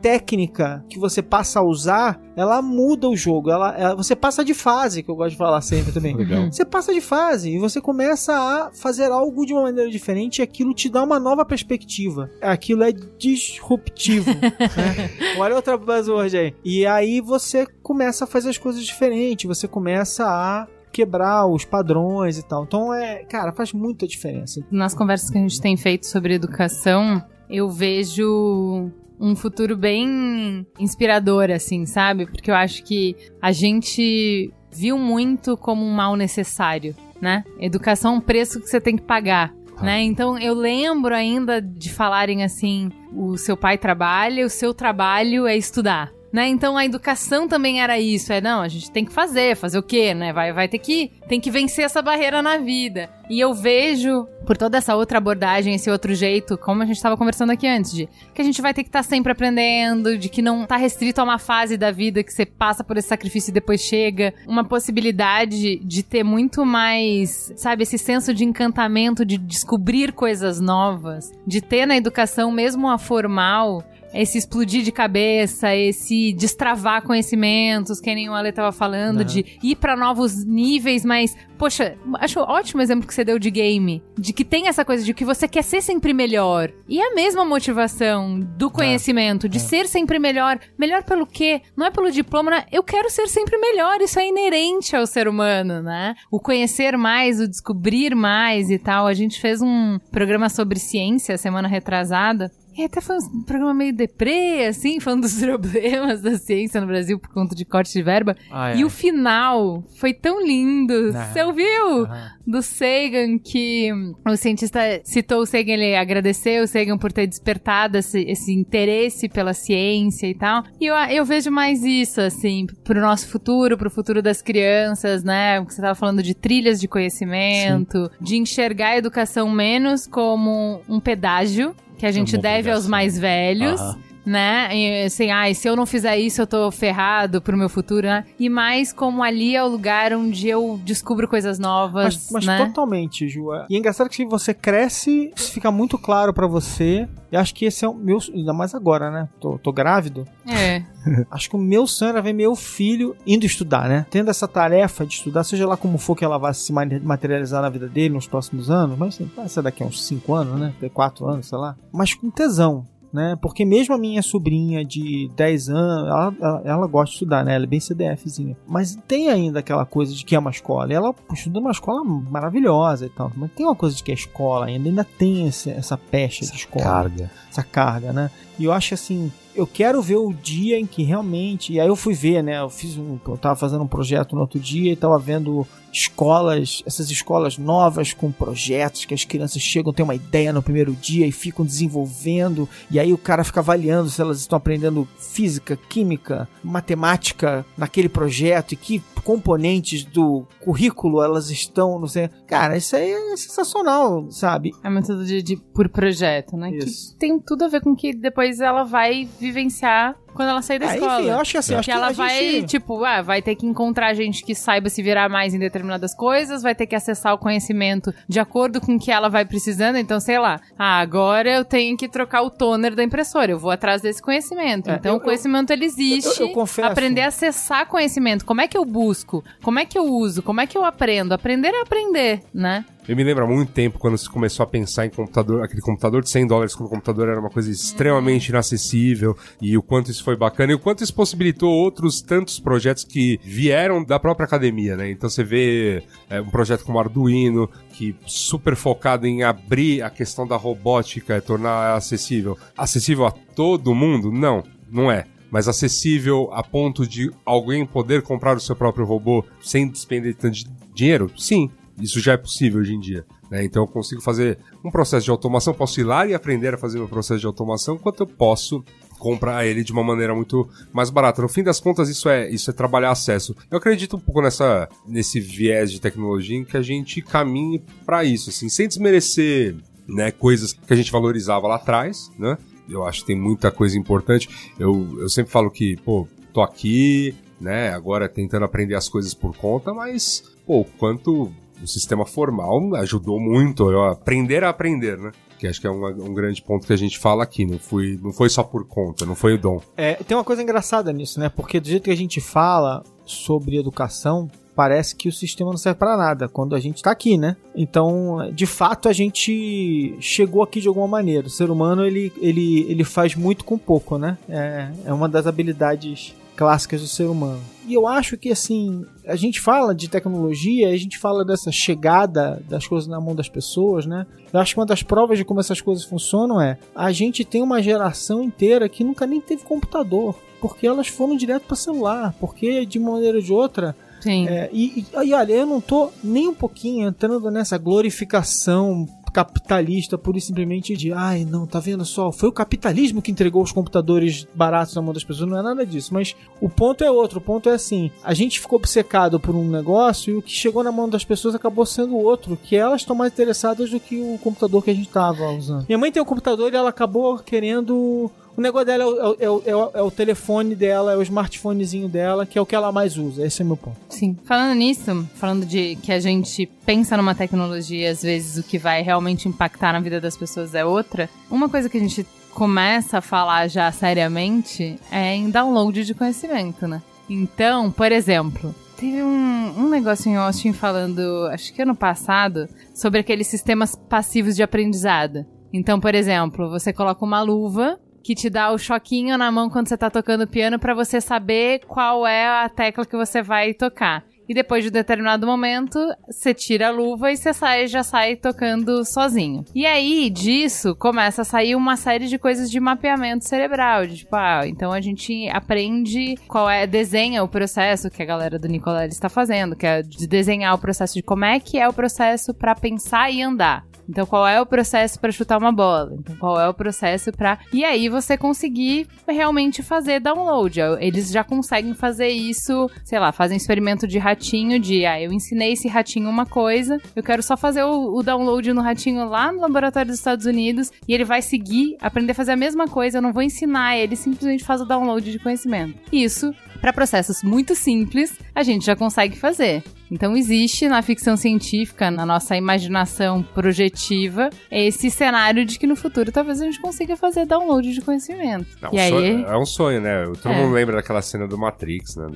técnica que você passa a usar, ela muda o jogo. Ela, ela- você passa de fase, que eu gosto de falar sempre também. Legal. Você passa de fase e você começa a fazer algo de uma maneira diferente e aquilo te dá uma nova perspectiva. Aquilo é disruptivo. né? Olha outra buzzword aí. E aí você começa a fazer as coisas diferentes, você começa a quebrar os padrões e tal. Então é, cara, faz muita diferença. Nas conversas que a gente tem feito sobre educação, eu vejo um futuro bem inspirador, assim, sabe? Porque eu acho que a gente viu muito como um mal necessário, né? Educação é um preço que você tem que pagar. Né? Então eu lembro ainda de falarem assim: o seu pai trabalha, o seu trabalho é estudar. Né? Então a educação também era isso, é não, a gente tem que fazer, fazer o quê, né? Vai, vai ter que tem que vencer essa barreira na vida. E eu vejo por toda essa outra abordagem, esse outro jeito, como a gente estava conversando aqui antes, de que a gente vai ter que estar tá sempre aprendendo, de que não tá restrito a uma fase da vida que você passa por esse sacrifício e depois chega, uma possibilidade de ter muito mais, sabe, esse senso de encantamento, de descobrir coisas novas, de ter na educação mesmo a formal esse explodir de cabeça, esse destravar conhecimentos, que nem o Ale tava falando, uhum. de ir para novos níveis, mas, poxa, acho ótimo exemplo que você deu de game, de que tem essa coisa de que você quer ser sempre melhor. E a mesma motivação do conhecimento, é. de é. ser sempre melhor. Melhor pelo quê? Não é pelo diploma, né? eu quero ser sempre melhor, isso é inerente ao ser humano, né? O conhecer mais, o descobrir mais e tal. A gente fez um programa sobre ciência semana retrasada. E até foi um programa meio deprê, assim, falando dos problemas da ciência no Brasil por conta de corte de verba. Ah, é. E o final foi tão lindo. Você ouviu? Do Sagan, que o cientista citou o Sagan, ele agradeceu o Sagan por ter despertado esse, esse interesse pela ciência e tal. E eu, eu vejo mais isso, assim, pro nosso futuro, pro futuro das crianças, né? Você tava falando de trilhas de conhecimento, Sim. de enxergar a educação menos como um pedágio que a gente deve aos mais velhos. Né? E, assim, ai, se eu não fizer isso, eu tô ferrado pro meu futuro, né? E mais como ali é o lugar onde eu descubro coisas novas. Mas, mas né? totalmente, Ju. E é engraçado que você cresce, isso fica muito claro para você. E acho que esse é o meu. Ainda mais agora, né? Tô, tô grávido. É. acho que o meu sonho era ver meu filho indo estudar, né? Tendo essa tarefa de estudar, seja lá como for que ela vá se materializar na vida dele nos próximos anos, mas assim, vai ser daqui a uns 5 anos, né? 4 anos, sei lá. Mas com tesão né? Porque mesmo a minha sobrinha de 10 anos, ela, ela, ela, gosta de estudar, né? Ela é bem CDFzinha. Mas tem ainda aquela coisa de que é uma escola. E ela estuda numa escola maravilhosa e tal. Mas tem uma coisa de que é escola ainda. Ainda tem esse, essa pecha de escola. Carga. Essa carga, né? E eu acho assim, eu quero ver o dia em que realmente. E aí eu fui ver, né? Eu fiz um. Eu tava fazendo um projeto no outro dia e tava vendo escolas, essas escolas novas com projetos que as crianças chegam, têm uma ideia no primeiro dia e ficam desenvolvendo. E aí o cara fica avaliando se elas estão aprendendo física, química, matemática naquele projeto e que componentes do currículo elas estão, não sei. Cara, isso aí é sensacional, sabe? É método de, de por projeto, né? Isso. Que tem tudo a ver com que depois ela vai vivenciar quando ela sair da escola. Enfim, eu acho que assim, é. acho que ela vai, gente... tipo, ah, vai ter que encontrar gente que saiba se virar mais em determinadas coisas, vai ter que acessar o conhecimento de acordo com o que ela vai precisando. Então, sei lá, ah, agora eu tenho que trocar o toner da impressora, eu vou atrás desse conhecimento. É, então, eu, o conhecimento ele existe. Eu, eu, confesso. Aprender a acessar conhecimento. Como é que eu busco? Como é que eu uso? Como é que eu aprendo? Aprender é aprender, né? Eu me lembro há muito tempo quando se começou a pensar em computador, aquele computador de 100 dólares, quando o computador era uma coisa extremamente inacessível, e o quanto isso foi bacana, e o quanto isso possibilitou outros tantos projetos que vieram da própria academia, né? Então você vê é, um projeto como Arduino, que super focado em abrir a questão da robótica, tornar acessível. Acessível a todo mundo? Não, não é mas acessível a ponto de alguém poder comprar o seu próprio robô sem despender tanto de dinheiro? Sim, isso já é possível hoje em dia. Né? Então eu consigo fazer um processo de automação, posso ir lá e aprender a fazer meu processo de automação, enquanto eu posso comprar ele de uma maneira muito mais barata. No fim das contas, isso é, isso é trabalhar acesso. Eu acredito um pouco nessa, nesse viés de tecnologia em que a gente caminhe para isso, assim, sem desmerecer né, coisas que a gente valorizava lá atrás, né? Eu acho que tem muita coisa importante. Eu, eu sempre falo que, pô, tô aqui, né, agora tentando aprender as coisas por conta, mas, pô, quanto o sistema formal ajudou muito aprender a aprender, né? Que acho que é um, um, grande ponto que a gente fala aqui. Não, fui, não foi só por conta, não foi o dom. É, tem uma coisa engraçada nisso, né? Porque do jeito que a gente fala sobre educação, parece que o sistema não serve para nada quando a gente está aqui, né? Então, de fato, a gente chegou aqui de alguma maneira. O ser humano ele, ele, ele faz muito com pouco, né? É, é uma das habilidades clássicas do ser humano. E eu acho que assim, a gente fala de tecnologia, a gente fala dessa chegada das coisas na mão das pessoas, né? Eu acho que uma das provas de como essas coisas funcionam é a gente tem uma geração inteira que nunca nem teve computador, porque elas foram direto para celular, porque de uma maneira ou de outra Sim. É, e, e, e olha, eu não tô nem um pouquinho entrando nessa glorificação capitalista e simplesmente de, ai, não, tá vendo só, foi o capitalismo que entregou os computadores baratos na mão das pessoas, não é nada disso, mas o ponto é outro, o ponto é assim, a gente ficou obcecado por um negócio e o que chegou na mão das pessoas acabou sendo outro, que elas estão mais interessadas do que o computador que a gente tava usando. Minha mãe tem um computador e ela acabou querendo o negócio dela é o, é, é, é o, telefone dela, é o smartphonezinho dela, que é o que ela mais usa. Esse é o meu ponto. Sim. Falando nisso, falando de que a gente pensa numa tecnologia, às vezes o que vai realmente impactar na vida das pessoas é outra, uma coisa que a gente começa a falar já seriamente é em download de conhecimento, né? Então, por exemplo, teve um, um negócio em Austin falando, acho que ano passado, sobre aqueles sistemas passivos de aprendizado. Então, por exemplo, você coloca uma luva que te dá o choquinho na mão quando você tá tocando piano para você saber qual é a tecla que você vai tocar. E depois de um determinado momento, você tira a luva e você sai, já sai tocando sozinho. E aí, disso, começa a sair uma série de coisas de mapeamento cerebral. De, tipo, ah, então a gente aprende qual é, desenha o processo que a galera do Nicolás está fazendo, que é de desenhar o processo de como é que é o processo para pensar e andar. Então, qual é o processo para chutar uma bola? Então, qual é o processo para. E aí você conseguir realmente fazer download. Eles já conseguem fazer isso, sei lá, fazem experimento de ratinho de, ah, eu ensinei esse ratinho uma coisa, eu quero só fazer o, o download no ratinho lá no laboratório dos Estados Unidos e ele vai seguir, aprender a fazer a mesma coisa, eu não vou ensinar, ele simplesmente faz o download de conhecimento. Isso para processos muito simples, a gente já consegue fazer. Então existe na ficção científica, na nossa imaginação projetiva, esse cenário de que no futuro talvez a gente consiga fazer download de conhecimento. E um aí sonho- é um sonho, né? Todo É. mundo lembra daquela cena do Matrix, né?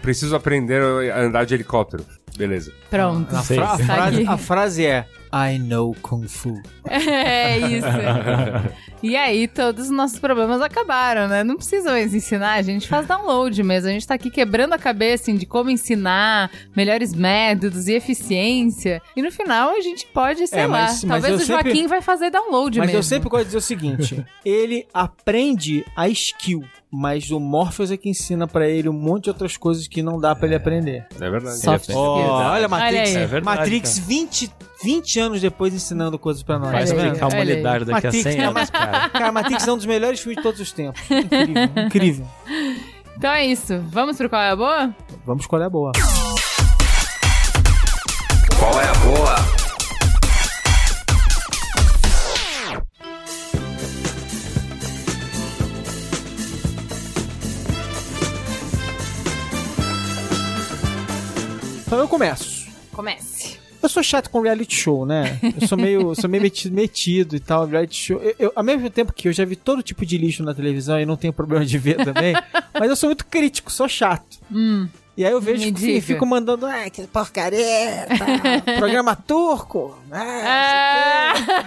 Preciso aprender a andar de helicóptero. Beleza. pronto. A, fra- a Tá frase, a frase é I know Kung Fu. É isso. e aí todos os nossos problemas acabaram, né? Não precisa mais ensinar, a gente faz download mesmo. A gente tá aqui quebrando a cabeça assim, de como ensinar, melhores métodos e eficiência. E no final a gente pode, sei É, lá, mas- mas talvez o Joaquim sempre- vai fazer download Mas mesmo. eu sempre gosto de dizer o seguinte: ele aprende a skill, mas o Morpheus é que ensina pra ele um monte de outras coisas que não dá pra ele aprender. É verdade. Soft skills. olha Matrix, Olha. É verdade, Matrix 20, 20 anos depois ensinando coisas pra nós. Vai tá explicar a humanidade daqui Matrix a 100 é anos, cara. Cara, Matrix é um dos melhores filmes de todos os tempos. Incrível, incrível. Então é isso. Vamos pro qual é a boa? Vamos escolher a boa. Qual é a boa? Então eu começo. Comece. Eu sou chato com reality show, né? Eu sou meio, sou meio metido, metido e tal, reality show. Eu, eu- ao mesmo tempo que eu já vi todo tipo de lixo na televisão e não tenho problema de ver também, mas eu sou muito crítico, sou chato. Hum. E aí eu vejo e diga. fico mandando, ah, que porcaria, tá, programa turco, ah, não sei o quê."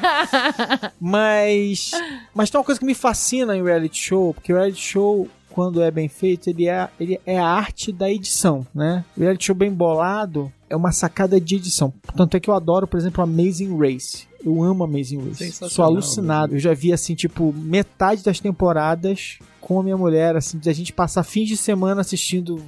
Ah! Mas, mas tem uma coisa que me fascina em reality show, porque o reality show, quando é bem feito, ele é, ele é a arte da edição, né? O reality show bem bolado é uma sacada de edição. Tanto é que eu adoro, por exemplo, Amazing Race. Eu amo Amazing Race. Sou alucinado. Eu já vi, assim, tipo, metade das temporadas com a minha mulher, assim, de a gente passar fins de semana assistindo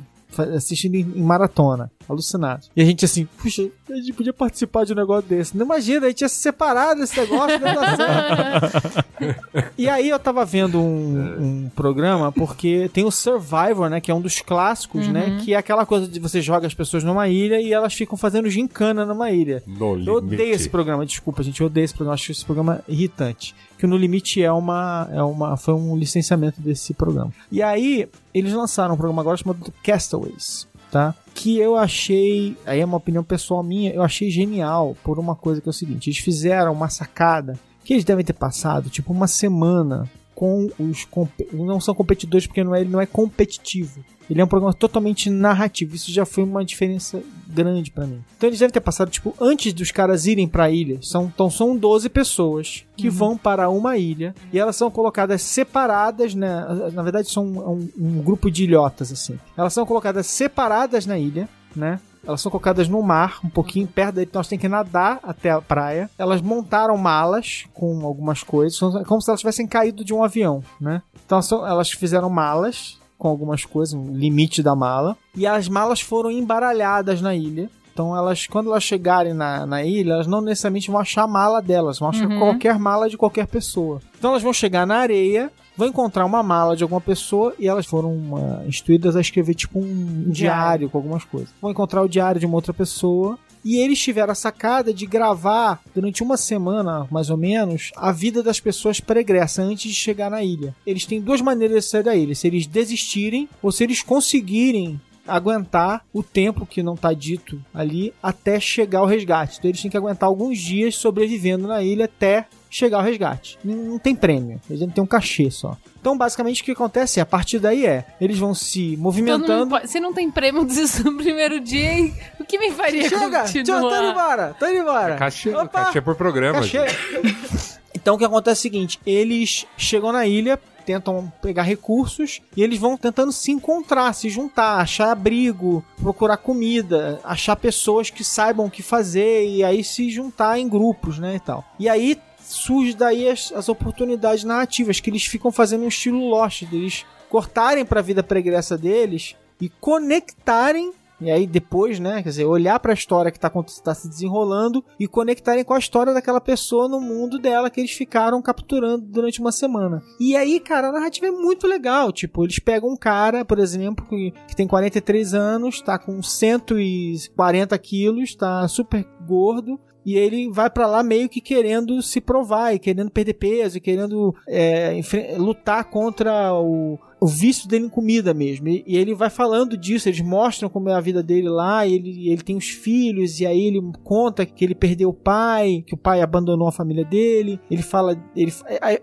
assistindo em, em maratona, alucinado. E a gente assim, puxa, a gente podia participar de um negócio desse. Não imagina, a gente ia se separar desse negócio, dar certo. E aí eu tava vendo um, um programa, porque tem o Survivor, né, que é um dos clássicos, né, que é aquela coisa de você joga as pessoas numa ilha e elas ficam fazendo gincana numa ilha. No Eu odeio limite. esse programa, desculpa, gente, eu odeio esse programa, acho esse programa irritante. Que o No Limite é uma, é uma, foi um licenciamento desse programa. E aí, eles lançaram um programa agora chamado Castaways, tá? Que eu achei, aí é uma opinião pessoal minha, eu achei genial por uma coisa que é o seguinte, eles fizeram uma sacada que eles devem ter passado, tipo, uma semana com os não são competidores porque não é, ele não é competitivo. Ele é um programa totalmente narrativo. Isso já foi uma diferença grande pra mim. Então eles devem ter passado, tipo, antes dos caras irem pra ilha. São, então são 12 pessoas que vão para uma ilha e elas são colocadas separadas, né? Na verdade, são um, um grupo de ilhotas, assim. Elas são colocadas separadas na ilha, né? Elas são colocadas no mar, um pouquinho perto daí, então elas têm que nadar até a praia. Elas montaram malas com algumas coisas, como se elas tivessem caído de um avião, né? Então elas fizeram malas com algumas coisas, um limite da mala. E as malas foram embaralhadas na ilha. Então elas, quando elas chegarem na, na ilha, elas não necessariamente vão achar a mala delas, vão achar Uhum. qualquer mala de qualquer pessoa. Então elas vão chegar na areia, vão encontrar uma mala de alguma pessoa e elas foram ah, instruídas a escrever tipo um diário. Diário. com algumas coisas. Vão encontrar o diário de uma outra pessoa. E eles tiveram a sacada de gravar durante uma semana, mais ou menos, a vida das pessoas pregressa antes de chegar na ilha. Eles têm duas maneiras de sair da ilha: se eles desistirem ou se eles conseguirem aguentar o tempo que não tá dito ali até chegar o resgate. Então eles têm que aguentar alguns dias sobrevivendo na ilha até chegar o resgate. Não não tem prêmio, eles têm um cachê só. Então, basicamente, o que acontece é, a partir daí é, eles vão se movimentando. pode- se não tem prêmio, desistir no primeiro dia, hein? o que me faria Chega! Tchau, tô indo continuar? embora! Tô indo embora! Cachê, Opa! cachê por programa. Cachê. Então o que acontece é o seguinte: eles chegam na ilha, tentam pegar recursos e eles vão tentando se encontrar, se juntar, achar abrigo, procurar comida, achar pessoas que saibam o que fazer e aí se juntar em grupos, né, e tal. E aí surge daí as, as oportunidades narrativas que eles ficam fazendo um estilo Lost, deles cortarem para a vida pregressa deles e conectarem e aí depois, né, quer dizer, olhar para a história que tá, aconte- tá se desenrolando e conectarem com a história daquela pessoa no mundo dela que eles ficaram capturando durante uma semana. E aí, cara, a narrativa é muito legal. Tipo, eles pegam um cara, por exemplo, que, que tem 43 anos, tá com 140 quilos, tá super gordo. E ele vai pra lá meio que querendo se provar e querendo perder peso e querendo é, lutar contra o, o vício dele em comida mesmo. E, ele vai falando disso, eles mostram como é a vida dele lá, ele, ele tem os filhos, e aí ele conta que ele perdeu o pai, que o pai abandonou a família dele. Ele fala, ele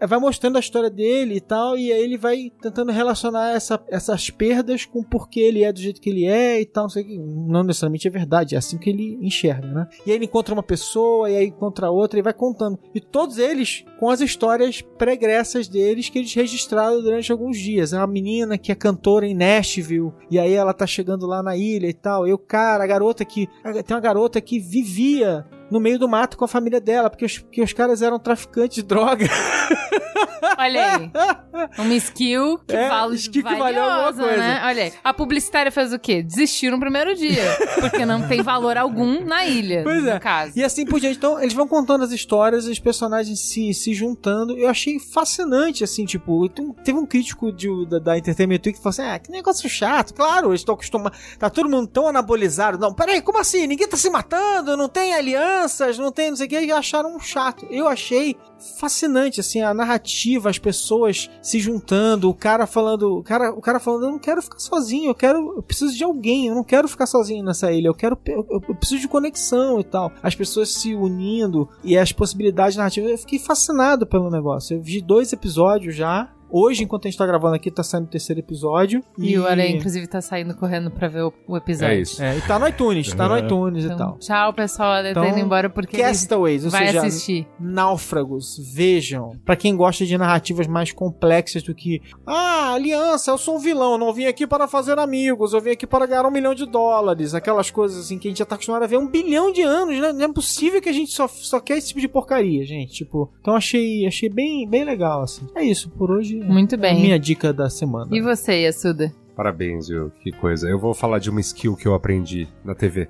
vai mostrando a história dele e tal, e aí ele vai tentando relacionar essa, essas perdas com por que ele é do jeito que ele é e tal, não sei o que. Não necessariamente é verdade, é assim que ele enxerga, né? E aí ele encontra uma pessoa, e aí encontra outra, e vai contando. E todos eles com as histórias pregressas deles que eles registraram durante alguns dias. É menina que é cantora em Nashville, e aí ela tá chegando lá na ilha e tal. E o cara, a garota que. Tem uma garota que vivia no meio do mato com a família dela, porque os, porque os caras eram traficantes de droga. Olha aí. Uma skill que É, vale skill que valeu alguma valiosa, coisa. né? Olha aí. A publicitária fez o quê? Desistiu no primeiro dia. Porque não tem valor algum na ilha, Pois é. caso. E assim por diante. Então, eles vão contando as histórias, os personagens se, se juntando. Eu achei fascinante, assim, tipo, teve um crítico de- da, da Entertainment Week que falou assim: ah, que negócio chato. Claro, eles estão acostumados. Tá todo mundo tão anabolizado. Não, peraí, como assim? Ninguém tá se matando, não tem alianças, não tem não sei o que. E acharam chato. Eu achei fascinante, assim, a narrativa, as pessoas se juntando, o cara falando, o cara, o cara falando, eu não quero ficar sozinho, eu quero, eu preciso de alguém, eu não quero ficar sozinho nessa ilha, eu quero, eu- eu preciso de conexão e tal. As pessoas se unindo e as possibilidades narrativas, eu fiquei fascinado pelo negócio. Eu vi dois episódios já. Hoje, enquanto a gente tá gravando aqui, tá saindo o terceiro episódio. E o Aranha, inclusive, tá saindo correndo pra ver o, o episódio. É isso. É, e tá no iTunes, tá no É. iTunes e Então, tal. tchau, pessoal. Ele tá Então, indo embora porque Castaways, ou vai seja, assistir. Náufragos, vejam. Pra quem gosta de narrativas mais complexas do que Ah, aliança, eu sou um vilão, não vim aqui para fazer amigos, eu vim aqui para ganhar um milhão de dólares. Aquelas coisas assim que a gente já tá acostumado a ver há um bilhão de anos, né? Não é possível que a gente só, só quer esse tipo de porcaria, gente. Tipo, então achei, achei bem, bem legal, assim. É isso, por hoje. Muito é bem. minha dica da semana. E você, Yasuda? Parabéns, viu? Que coisa. Eu vou falar de uma skill que eu aprendi na TV.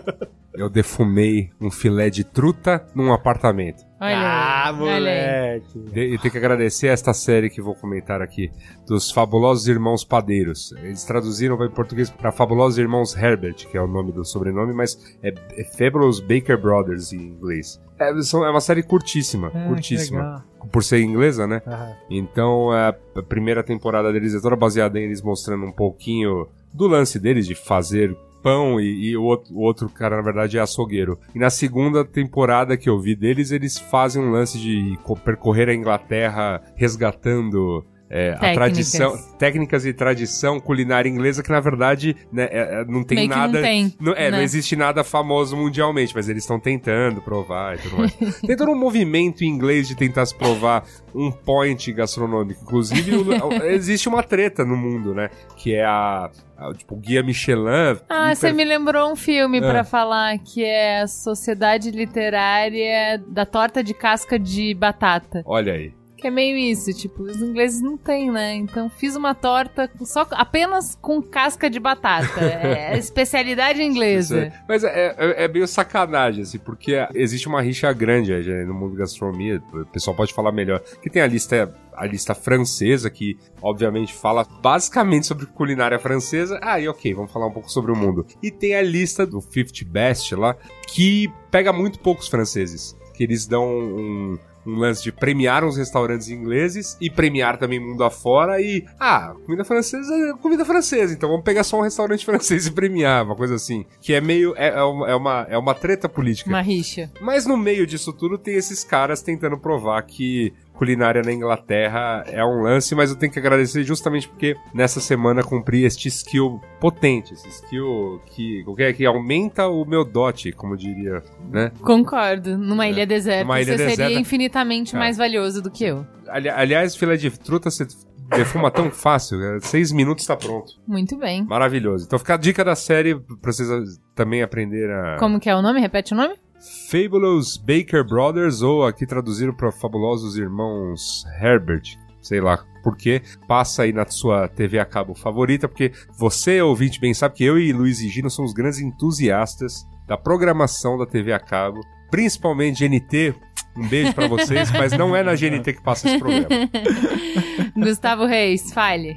eu defumei um filé de truta num apartamento. Olha ah, aí. Moleque. De- E tenho que agradecer esta série que vou comentar aqui, dos Fabulosos Irmãos Padeiros. Eles traduziram para português para Fabulosos Irmãos Herbert, que é o nome do sobrenome, mas é, é Fabulous Baker Brothers em inglês. É, são- é uma série curtíssima, Ah, curtíssima. Por ser inglesa, né? Então, a a primeira temporada deles é toda baseada em eles mostrando um pouquinho do lance deles de fazer pão e, e o, outro, o outro cara, na verdade, é açougueiro. E na segunda temporada que eu vi deles, eles fazem um lance de co- percorrer a Inglaterra resgatando. É, a tradição, técnicas e tradição culinária inglesa que na verdade né, é- é- não tem Meio nada, não tem, não, é, não né? existe nada famoso mundialmente, mas eles estão tentando provar e tudo mais. tem todo um movimento em inglês de tentar se provar um point gastronômico. Inclusive, o- existe uma treta no mundo, né? Que é a, tipo, o Guia Michelin. Ah, hiper- você me lembrou um filme Ah. pra falar que é a Sociedade Literária da Torta de Casca de Batata. Olha aí. Que é meio isso, tipo, os ingleses não têm, né? Então fiz uma torta só apenas com casca de batata. É a especialidade inglesa. Mas é, é, é meio sacanagem, assim, porque existe uma rixa grande aí no mundo da gastronomia, o pessoal pode falar melhor, que tem a lista, a lista francesa, que obviamente fala basicamente sobre culinária francesa. Aí, ok, vamos falar um pouco sobre o mundo. E tem a lista do 50 Best lá, que pega muito poucos franceses, que eles dão um... Um lance de premiar uns restaurantes ingleses e premiar também mundo afora e. Ah, comida francesa é comida francesa, então vamos pegar só um restaurante francês e premiar, uma coisa assim. Que é meio. É, é uma, é, uma, é uma treta política. Uma rixa. Mas no meio disso tudo tem esses caras tentando provar que culinária na Inglaterra é um lance, mas eu tenho que agradecer justamente porque nessa semana cumpri este skill potente, esse skill que, qualquer que aumenta o meu dote, como diria, né? Concordo. Numa ilha deserta, Numa ilha você deserta. seria infinitamente É. mais valioso do que eu. Ali- aliás, filé de truta você defuma tão fácil, né? seis minutos tá pronto. Muito bem. Maravilhoso. Então fica a dica da série pra vocês também aprender a... Como que é o nome? Repete o nome? Fabulous Baker Brothers, ou aqui traduziram para Fabulosos Irmãos Herbert, sei lá por quê. Passa aí na sua TV a cabo favorita, porque você, ouvinte, bem sabe que eu e Luiz e Gino somos grandes entusiastas da programação da TV a cabo, principalmente GNT. Um beijo pra vocês, mas não é na GNT que passa esse programa. Gustavo Reis, fale.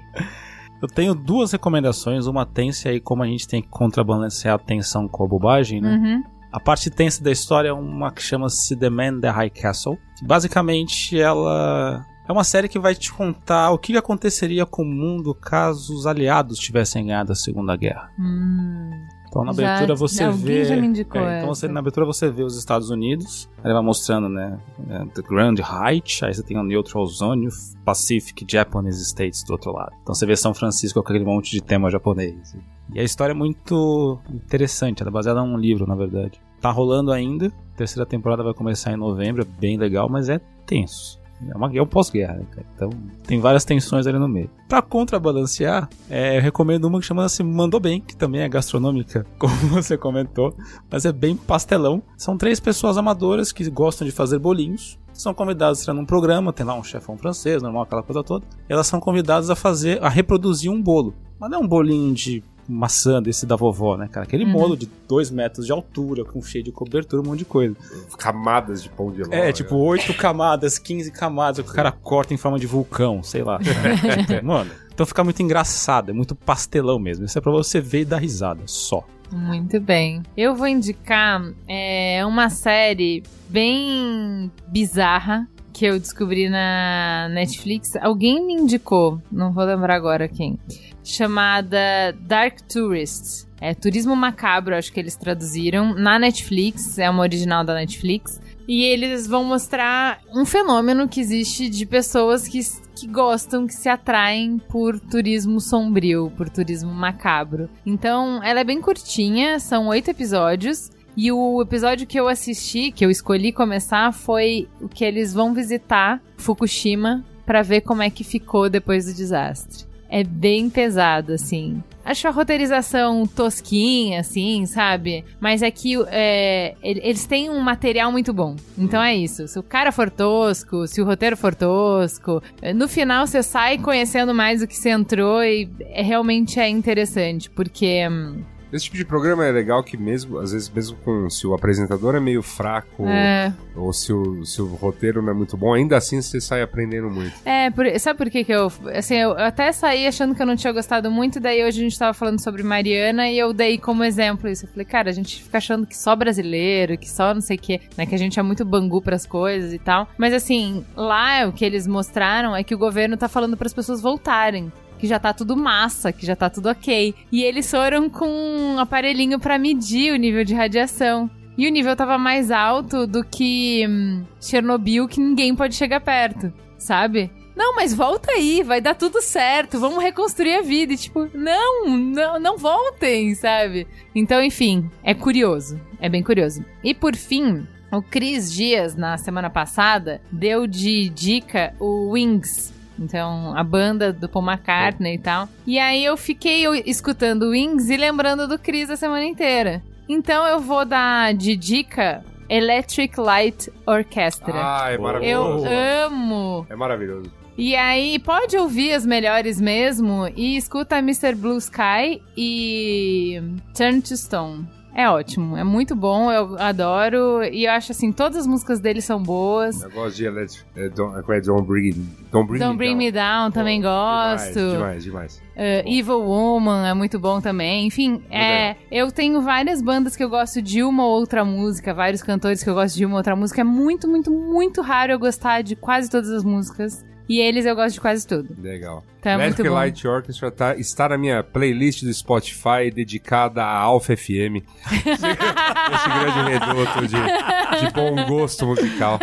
Eu tenho duas recomendações, uma tensa aí como a gente tem que contrabalancear a tensão com a bobagem, né? Uhum. A parte tensa da história é uma que chama-se The Man the High Castle. Basicamente, ela é uma série que vai te contar o que aconteceria com o mundo caso os aliados tivessem ganhado a Segunda Guerra. Hum, Então na Já- abertura você vê. já me indicou É, então você, na abertura você vê os Estados Unidos, ele vai mostrando, né? é, The Grand Height, aí você tem o Neutral Zone Pacific Japanese States do outro lado. Então você vê São Francisco com aquele monte de tema japonês. E a história é muito interessante, ela é baseada num livro, na verdade. Tá rolando ainda, a terceira temporada vai começar em novembro, é bem legal, mas é tenso. É, uma, é um pós-guerra, né, cara? Então tem várias tensões ali no meio. Pra contrabalancear, é, eu recomendo uma que chama-se Mandou Bem, que também é gastronômica, como você comentou, mas é bem pastelão. São três pessoas amadoras que gostam de fazer bolinhos. São convidadas a entrar num programa, tem lá um chefão francês, normal, aquela coisa toda. Elas são convidadas a fazer, a reproduzir um bolo. Mas não é um bolinho de maçã desse da vovó, né, cara? Aquele Uhum. bolo de dois metros de altura, com cheio de cobertura, um monte de coisa. Camadas de pão de ló. É, tipo, 8 camadas, 15 camadas, que o cara corta em forma de vulcão, sei lá. Tipo, Mano, então fica muito engraçado, é muito pastelão mesmo. Isso é pra você ver e dar risada, só. muito bem. Eu vou indicar é, uma série bem bizarra que eu descobri na Netflix. Alguém me indicou, não vou lembrar agora quem. Chamada Dark Tourist. É Turismo Macabro, acho que eles traduziram. Na Netflix, é uma original da Netflix. E eles vão mostrar um fenômeno que existe de pessoas que, que gostam, que se atraem por turismo sombrio, por turismo macabro. Então, ela é bem curtinha, são oito episódios. E o episódio que eu assisti, que eu escolhi começar, foi o que eles vão visitar Fukushima pra ver como é que ficou depois do desastre. É bem pesado, assim. Acho a roteirização tosquinha, assim, sabe? Mas é que é, ele- eles têm um material muito bom. Então é isso. Se o cara for tosco, se o roteiro for tosco, no final você sai conhecendo mais do que você entrou e é- realmente é interessante, porque. hum, Esse tipo de programa é legal que mesmo, às vezes, mesmo com se o apresentador é meio fraco É, ou se o, se o roteiro não é muito bom, ainda assim você sai aprendendo muito. É, por- sabe por que que eu... Assim, eu, até saí achando que eu não tinha gostado muito, daí hoje a gente tava falando sobre Mariana e eu dei como exemplo isso. Eu falei, cara, a gente fica achando que só brasileiro, que só não sei o quê, né? Que a gente é muito bangu pras coisas e tal. Mas assim, lá o que eles mostraram é que o governo tá falando pras pessoas voltarem. Que já tá tudo massa, que já tá tudo ok. E eles foram com um aparelhinho pra medir o nível de radiação. E o nível tava mais alto do que hum, Chernobyl, que ninguém pode chegar perto, sabe? Não, mas volta aí, vai dar tudo certo, vamos reconstruir a vida. E tipo, não, não, não voltem, sabe? Então, enfim, é curioso, é bem curioso. E por fim, o Cris Dias, na semana passada, deu de dica o Wings. Então, a banda do Paul McCartney e tal. E aí eu fiquei escutando Wings e lembrando do Chris a semana inteira. Então eu vou dar de dica Electric Light Orchestra. Ah, é Eu maravilhoso. amo. É maravilhoso. E aí, pode ouvir as melhores mesmo e escuta Mr. Blue Sky e Turn to Stone. É ótimo, é muito bom, eu adoro. E eu acho assim, todas as músicas dele são boas. Eu gosto de Electric. É, don't, é, don't Bring, don't bring Don't Me Bring Down. Me Down também gosto. Demais, demais, demais. Uh, Evil Woman é muito bom também. Enfim, é, eu tenho várias bandas que eu gosto de uma ou outra música, vários cantores que eu gosto de uma ou outra música. É muito, muito, muito raro eu gostar de quase todas as músicas. E eles eu gosto de quase tudo. Legal. Tá, é Electric muito bom. Light Orchestra tá, está na minha playlist do Spotify dedicada a Alpha FM. Esse grande reduto de, de bom gosto musical.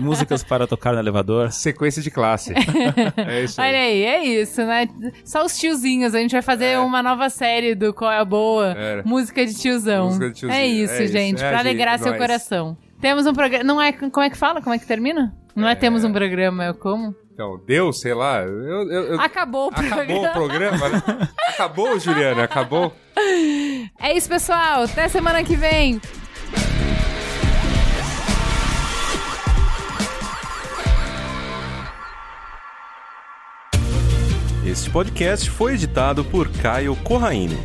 Músicas para tocar no elevador. Sequência de classe. É isso Olha aí. aí, é isso, né? Só os tiozinhos. A gente vai fazer uma nova série do Qual é a Boa? É. Música de tiozão. Música de tiozinho, É isso, é isso. gente. É, pra gente, alegrar seu nós. coração. Temos um programa. Não é. Como é que fala? Como é que termina? Não é, temos um programa, é como? Então, deu, sei lá. Eu, eu- eu- Acabou o programa. Acabou o programa, né? Acabou, Juliana, acabou. É isso, pessoal. Até semana que vem. Este podcast foi editado por Caio Corraine.